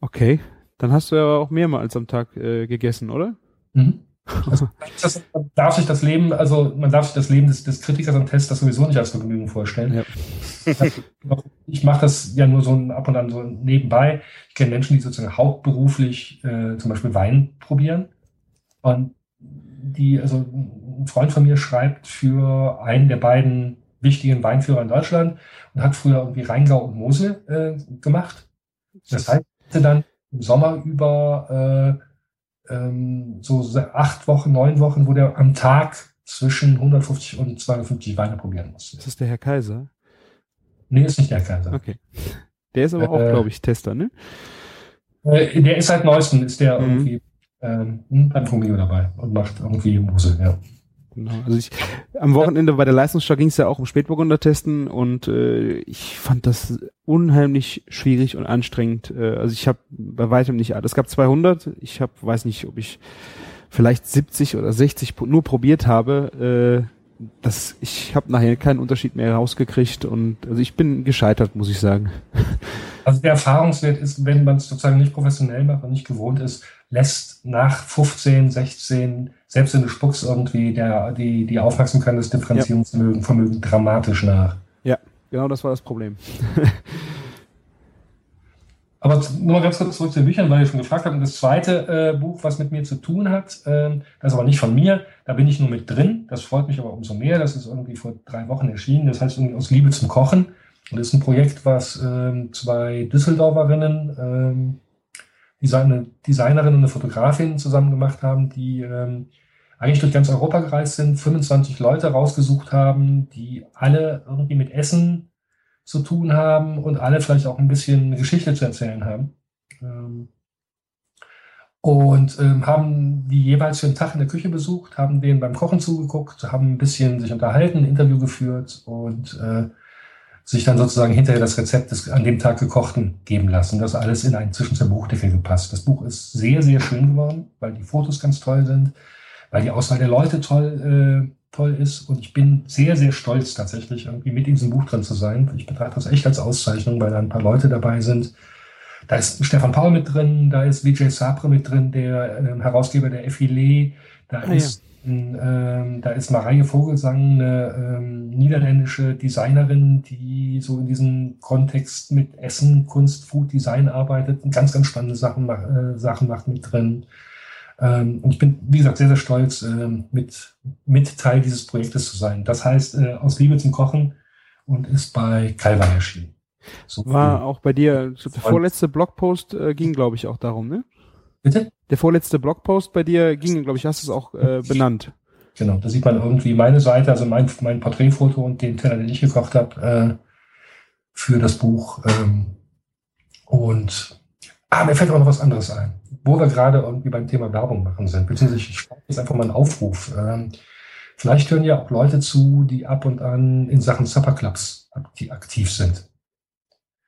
okay. Dann hast du ja auch mehrmals am Tag äh, gegessen, oder? Mhm. Also, das, darf sich das Leben, also man darf sich das Leben des, des Kritikers am Test das sowieso nicht als Vergnügen vorstellen. Ja. Ich mache das ja nur so ab und an so nebenbei. Ich kenne Menschen, die sozusagen hauptberuflich äh, zum Beispiel Wein probieren. Und die, also ein Freund von mir schreibt für einen der beiden wichtigen Weinführer in Deutschland und hat früher irgendwie Rheingau und Mosel äh, gemacht. Das heißt, dann im Sommer über äh, ähm, so acht Wochen, neun Wochen, wo der am Tag zwischen 150 und 250 Weine probieren muss. Ist das der Herr Kaiser? Nee, ist nicht der Kaiser. Okay. Der ist aber äh, auch, glaube ich, Tester, ne? Äh, der ist seit neuestem, ist der mhm. irgendwie ähm, beim Fumio dabei und macht irgendwie Muse, ja. Genau. Also ich, am Wochenende bei der Leistungsschau ging es ja auch um Spätburgunder testen und äh, ich fand das unheimlich schwierig und anstrengend. Äh, also ich habe bei weitem nicht alles. Es gab 200. Ich habe, weiß nicht, ob ich vielleicht 70 oder 60 nur probiert habe. Äh, das, ich habe nachher keinen Unterschied mehr rausgekriegt und also ich bin gescheitert, muss ich sagen. Also der Erfahrungswert ist, wenn man es sozusagen nicht professionell macht und nicht gewohnt ist, lässt nach 15, 16, selbst wenn du spuckst, irgendwie der, die, die Aufmerksamkeit des Differenzierungsvermögen Vermögen dramatisch nach. Ja, genau das war das Problem. Aber nur mal ganz kurz zurück zu den Büchern, weil ihr schon gefragt habt. Und das zweite äh, Buch, was mit mir zu tun hat, äh, das ist aber nicht von mir, da bin ich nur mit drin. Das freut mich aber umso mehr. Das ist irgendwie vor drei Wochen erschienen. Das heißt irgendwie aus Liebe zum Kochen. Und das ist ein Projekt, was äh, zwei Düsseldorferinnen ähm, eine Designerin und eine Fotografin zusammen gemacht haben, die ähm, eigentlich durch ganz Europa gereist sind, 25 Leute rausgesucht haben, die alle irgendwie mit Essen zu tun haben und alle vielleicht auch ein bisschen Geschichte zu erzählen haben. Ähm, und ähm, haben die jeweils für einen Tag in der Küche besucht, haben denen beim Kochen zugeguckt, haben ein bisschen sich unterhalten, ein Interview geführt und äh, sich dann sozusagen hinterher das Rezept des an dem Tag gekochten geben lassen. Das alles in einen zwischen Buchdeckel gepasst. Das Buch ist sehr, sehr schön geworden, weil die Fotos ganz toll sind, weil die Auswahl der Leute toll, äh, toll ist. Und ich bin sehr, sehr stolz tatsächlich, irgendwie mit in diesem Buch drin zu sein. Ich betrachte das echt als Auszeichnung, weil da ein paar Leute dabei sind. Da ist Stefan Paul mit drin, da ist Vijay Sapre mit drin, der äh, Herausgeber der Effile. Da ah, ist ja ähm, da ist Mareike Vogelsang eine ähm, niederländische Designerin, die so in diesem Kontext mit Essen, Kunst, Food, Design arbeitet und ganz, ganz spannende Sachen, äh, Sachen macht mit drin. Ähm, und ich bin, wie gesagt, sehr, sehr stolz, äh, mit, mit Teil dieses Projektes zu sein. Das heißt, äh, aus Liebe zum Kochen und ist bei Calva erschienen. So War auch bei dir, der vorletzte Blogpost äh, ging, glaube ich, auch darum, ne? Bitte? Der vorletzte Blogpost bei dir ging, glaube ich, hast du es auch äh, benannt. Genau, da sieht man irgendwie meine Seite, also mein, mein Porträtfoto und den Teller, den ich gekocht habe, äh, für das Buch. Ähm, und ah, mir fällt auch noch was anderes ein, wo wir gerade irgendwie beim Thema Werbung machen sind. Beziehungsweise ich schreibe jetzt einfach mal einen Aufruf. Ähm, vielleicht hören ja auch Leute zu, die ab und an in Sachen Supperclubs aktiv sind.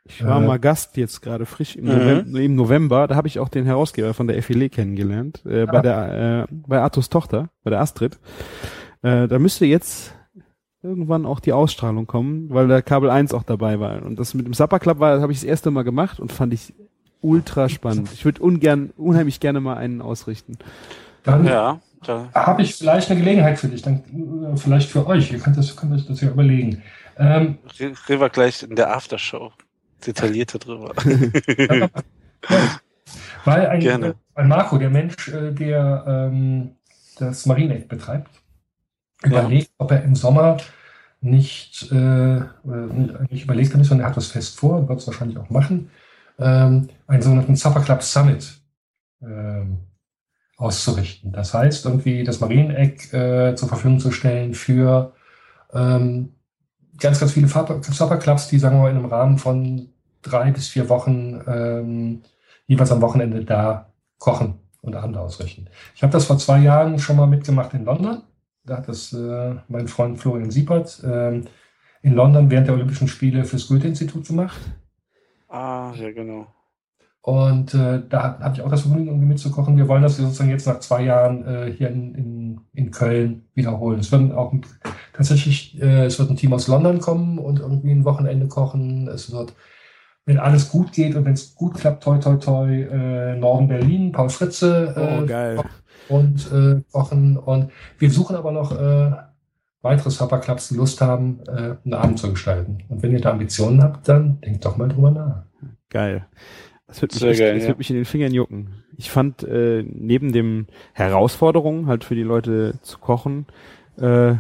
Ich war äh, mal Gast jetzt gerade frisch im, November, im November. Da habe ich auch den Herausgeber von der FILE kennengelernt, äh, bei der äh, bei Artus Tochter, bei der Astrid. Äh, da müsste jetzt irgendwann auch die Ausstrahlung kommen, weil der Kabel 1 auch dabei war. Und das mit dem Supper Club war, habe ich das erste Mal gemacht und fand ich ultra spannend. Ich würde ungern, unheimlich gerne mal einen ausrichten. Dann ja, da. habe ich vielleicht eine Gelegenheit für dich, dann äh, vielleicht für euch. Ihr könnt das, könnt euch das ja überlegen. Ähm, Reden wir gleich in der Aftershow detaillierter drüber. Weil ein, Gerne. ein Marco, der Mensch, äh, der ähm, das Marineck betreibt, überlegt, ja. ob er im Sommer nicht, äh, nicht überlegt hat, sondern er hat das fest vor und wird es wahrscheinlich auch machen, ähm, einen sogenannten Supper Club Summit ähm, auszurichten. Das heißt, irgendwie das Marieneck äh, zur Verfügung zu stellen für ähm, ganz, ganz viele Supperclubs, die, sagen wir mal, in einem Rahmen von drei bis vier Wochen ähm, jeweils am Wochenende da kochen und Abend ausrichten. Ich habe das vor zwei Jahren schon mal mitgemacht in London. Da hat das äh, mein Freund Florian Siepert ähm, in London während der Olympischen Spiele fürs Goethe-Institut gemacht. Ah, ja, genau. Und äh, da habe ich auch das Vergnügen, irgendwie mitzukochen. Wir wollen das sozusagen jetzt nach zwei Jahren äh, hier in, in, in Köln wiederholen. Es wird auch tatsächlich, äh, es wird ein Team aus London kommen und irgendwie ein Wochenende kochen. Es wird, wenn alles gut geht und wenn es gut klappt, toi toi toi, äh, Norden Berlin, Paul Fritze äh, oh, geil. und äh, kochen. Und wir suchen aber noch äh, weitere Supperclubs, die Lust haben, äh, einen Abend zu gestalten. Und wenn ihr da Ambitionen habt, dann denkt doch mal drüber nach. Geil. Das wird mich, echt, geil, das ja. wird mich in den Fingern jucken. Ich fand äh, neben dem Herausforderungen halt für die Leute zu kochen, äh,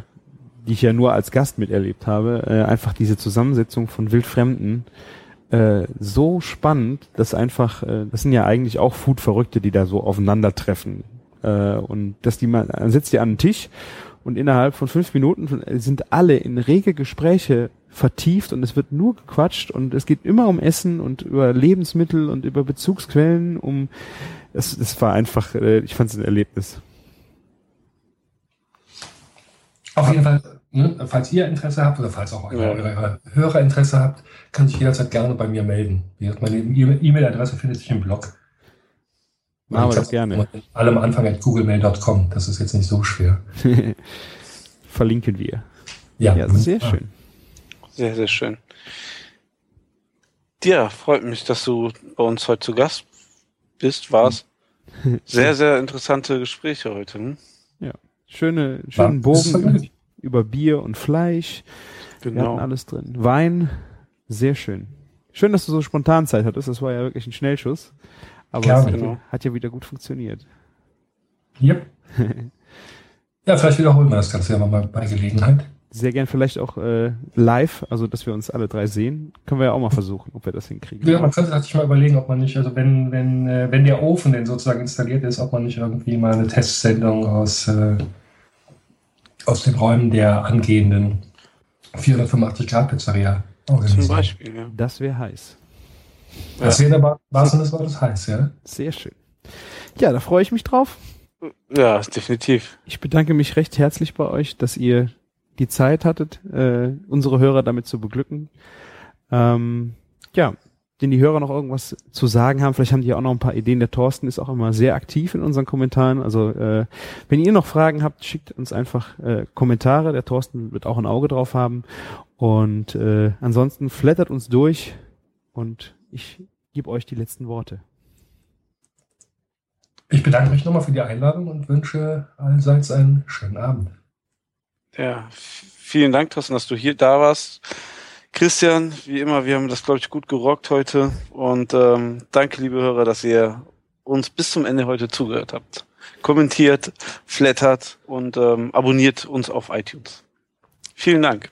die ich ja nur als Gast miterlebt habe, äh, einfach diese Zusammensetzung von Wildfremden äh, so spannend, dass einfach, äh, das sind ja eigentlich auch Food-Verrückte, die da so aufeinandertreffen. Äh, und dass die mal, dann sitzt die an den Tisch und innerhalb von fünf Minuten sind alle in rege Gespräche vertieft und es wird nur gequatscht und es geht immer um Essen und über Lebensmittel und über Bezugsquellen, um es, es war einfach, äh, ich fand es ein Erlebnis. Auf jeden Fall, ne, falls ihr Interesse habt oder falls auch eure, ja. eure Hörer Interesse habt, kann sich jederzeit gerne bei mir melden. Meine E-Mail-Adresse findet sich im Blog. Machen wir das gerne. Alle am Anfang at googlemail.com. Das ist jetzt nicht so schwer. Verlinken wir. Ja, ja sehr schön. Sehr, sehr schön. Ja, freut mich, dass du bei uns heute zu Gast bist, warst. Sehr, sehr interessante Gespräche heute. Hm? Ja, schöne, schönen Bogen über Bier und Fleisch. Genau. Wir hatten alles drin. Wein, sehr schön. Schön, dass du so spontan Zeit hattest. Das war ja wirklich ein Schnellschuss. Aber ja, es hat, genau. hat, ja wieder gut funktioniert. Yep. ja, vielleicht wiederholen wir das Ganze ja mal bei Gelegenheit. Sehr gern vielleicht auch äh, live, also dass wir uns alle drei sehen. Können wir ja auch mal versuchen, ob wir das hinkriegen. Ja, man könnte sich mal überlegen, ob man nicht, also wenn, wenn, äh, wenn der Ofen denn sozusagen installiert ist, ob man nicht irgendwie mal eine Testsendung aus, äh, aus den Räumen der angehenden 485 Grad Pizzeria organisiert. Zum Beispiel, ja. Das wäre heiß. Das wäre aber, was das war das heiß, ja? Sehr schön. Ja, da freue ich mich drauf. Ja, definitiv. Ich bedanke mich recht herzlich bei euch, dass ihr die Zeit hattet, äh, unsere Hörer damit zu beglücken. Ähm, ja, den die Hörer noch irgendwas zu sagen haben, vielleicht haben die auch noch ein paar Ideen. Der Thorsten ist auch immer sehr aktiv in unseren Kommentaren. Also äh, wenn ihr noch Fragen habt, schickt uns einfach äh, Kommentare. Der Thorsten wird auch ein Auge drauf haben. Und äh, ansonsten flattert uns durch und ich gebe euch die letzten Worte. Ich bedanke mich nochmal für die Einladung und wünsche allseits einen schönen Abend. Ja, vielen Dank, Thorsten, dass du hier da warst. Christian, wie immer, wir haben das, glaube ich, gut gerockt heute. Und ähm, danke, liebe Hörer, dass ihr uns bis zum Ende heute zugehört habt. Kommentiert, flattert und ähm, abonniert uns auf iTunes. Vielen Dank.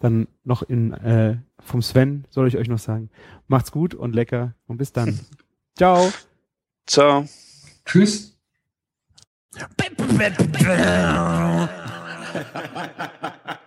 Dann noch in äh, vom Sven soll ich euch noch sagen. Macht's gut und lecker und bis dann. Ciao. Ciao. Tschüss.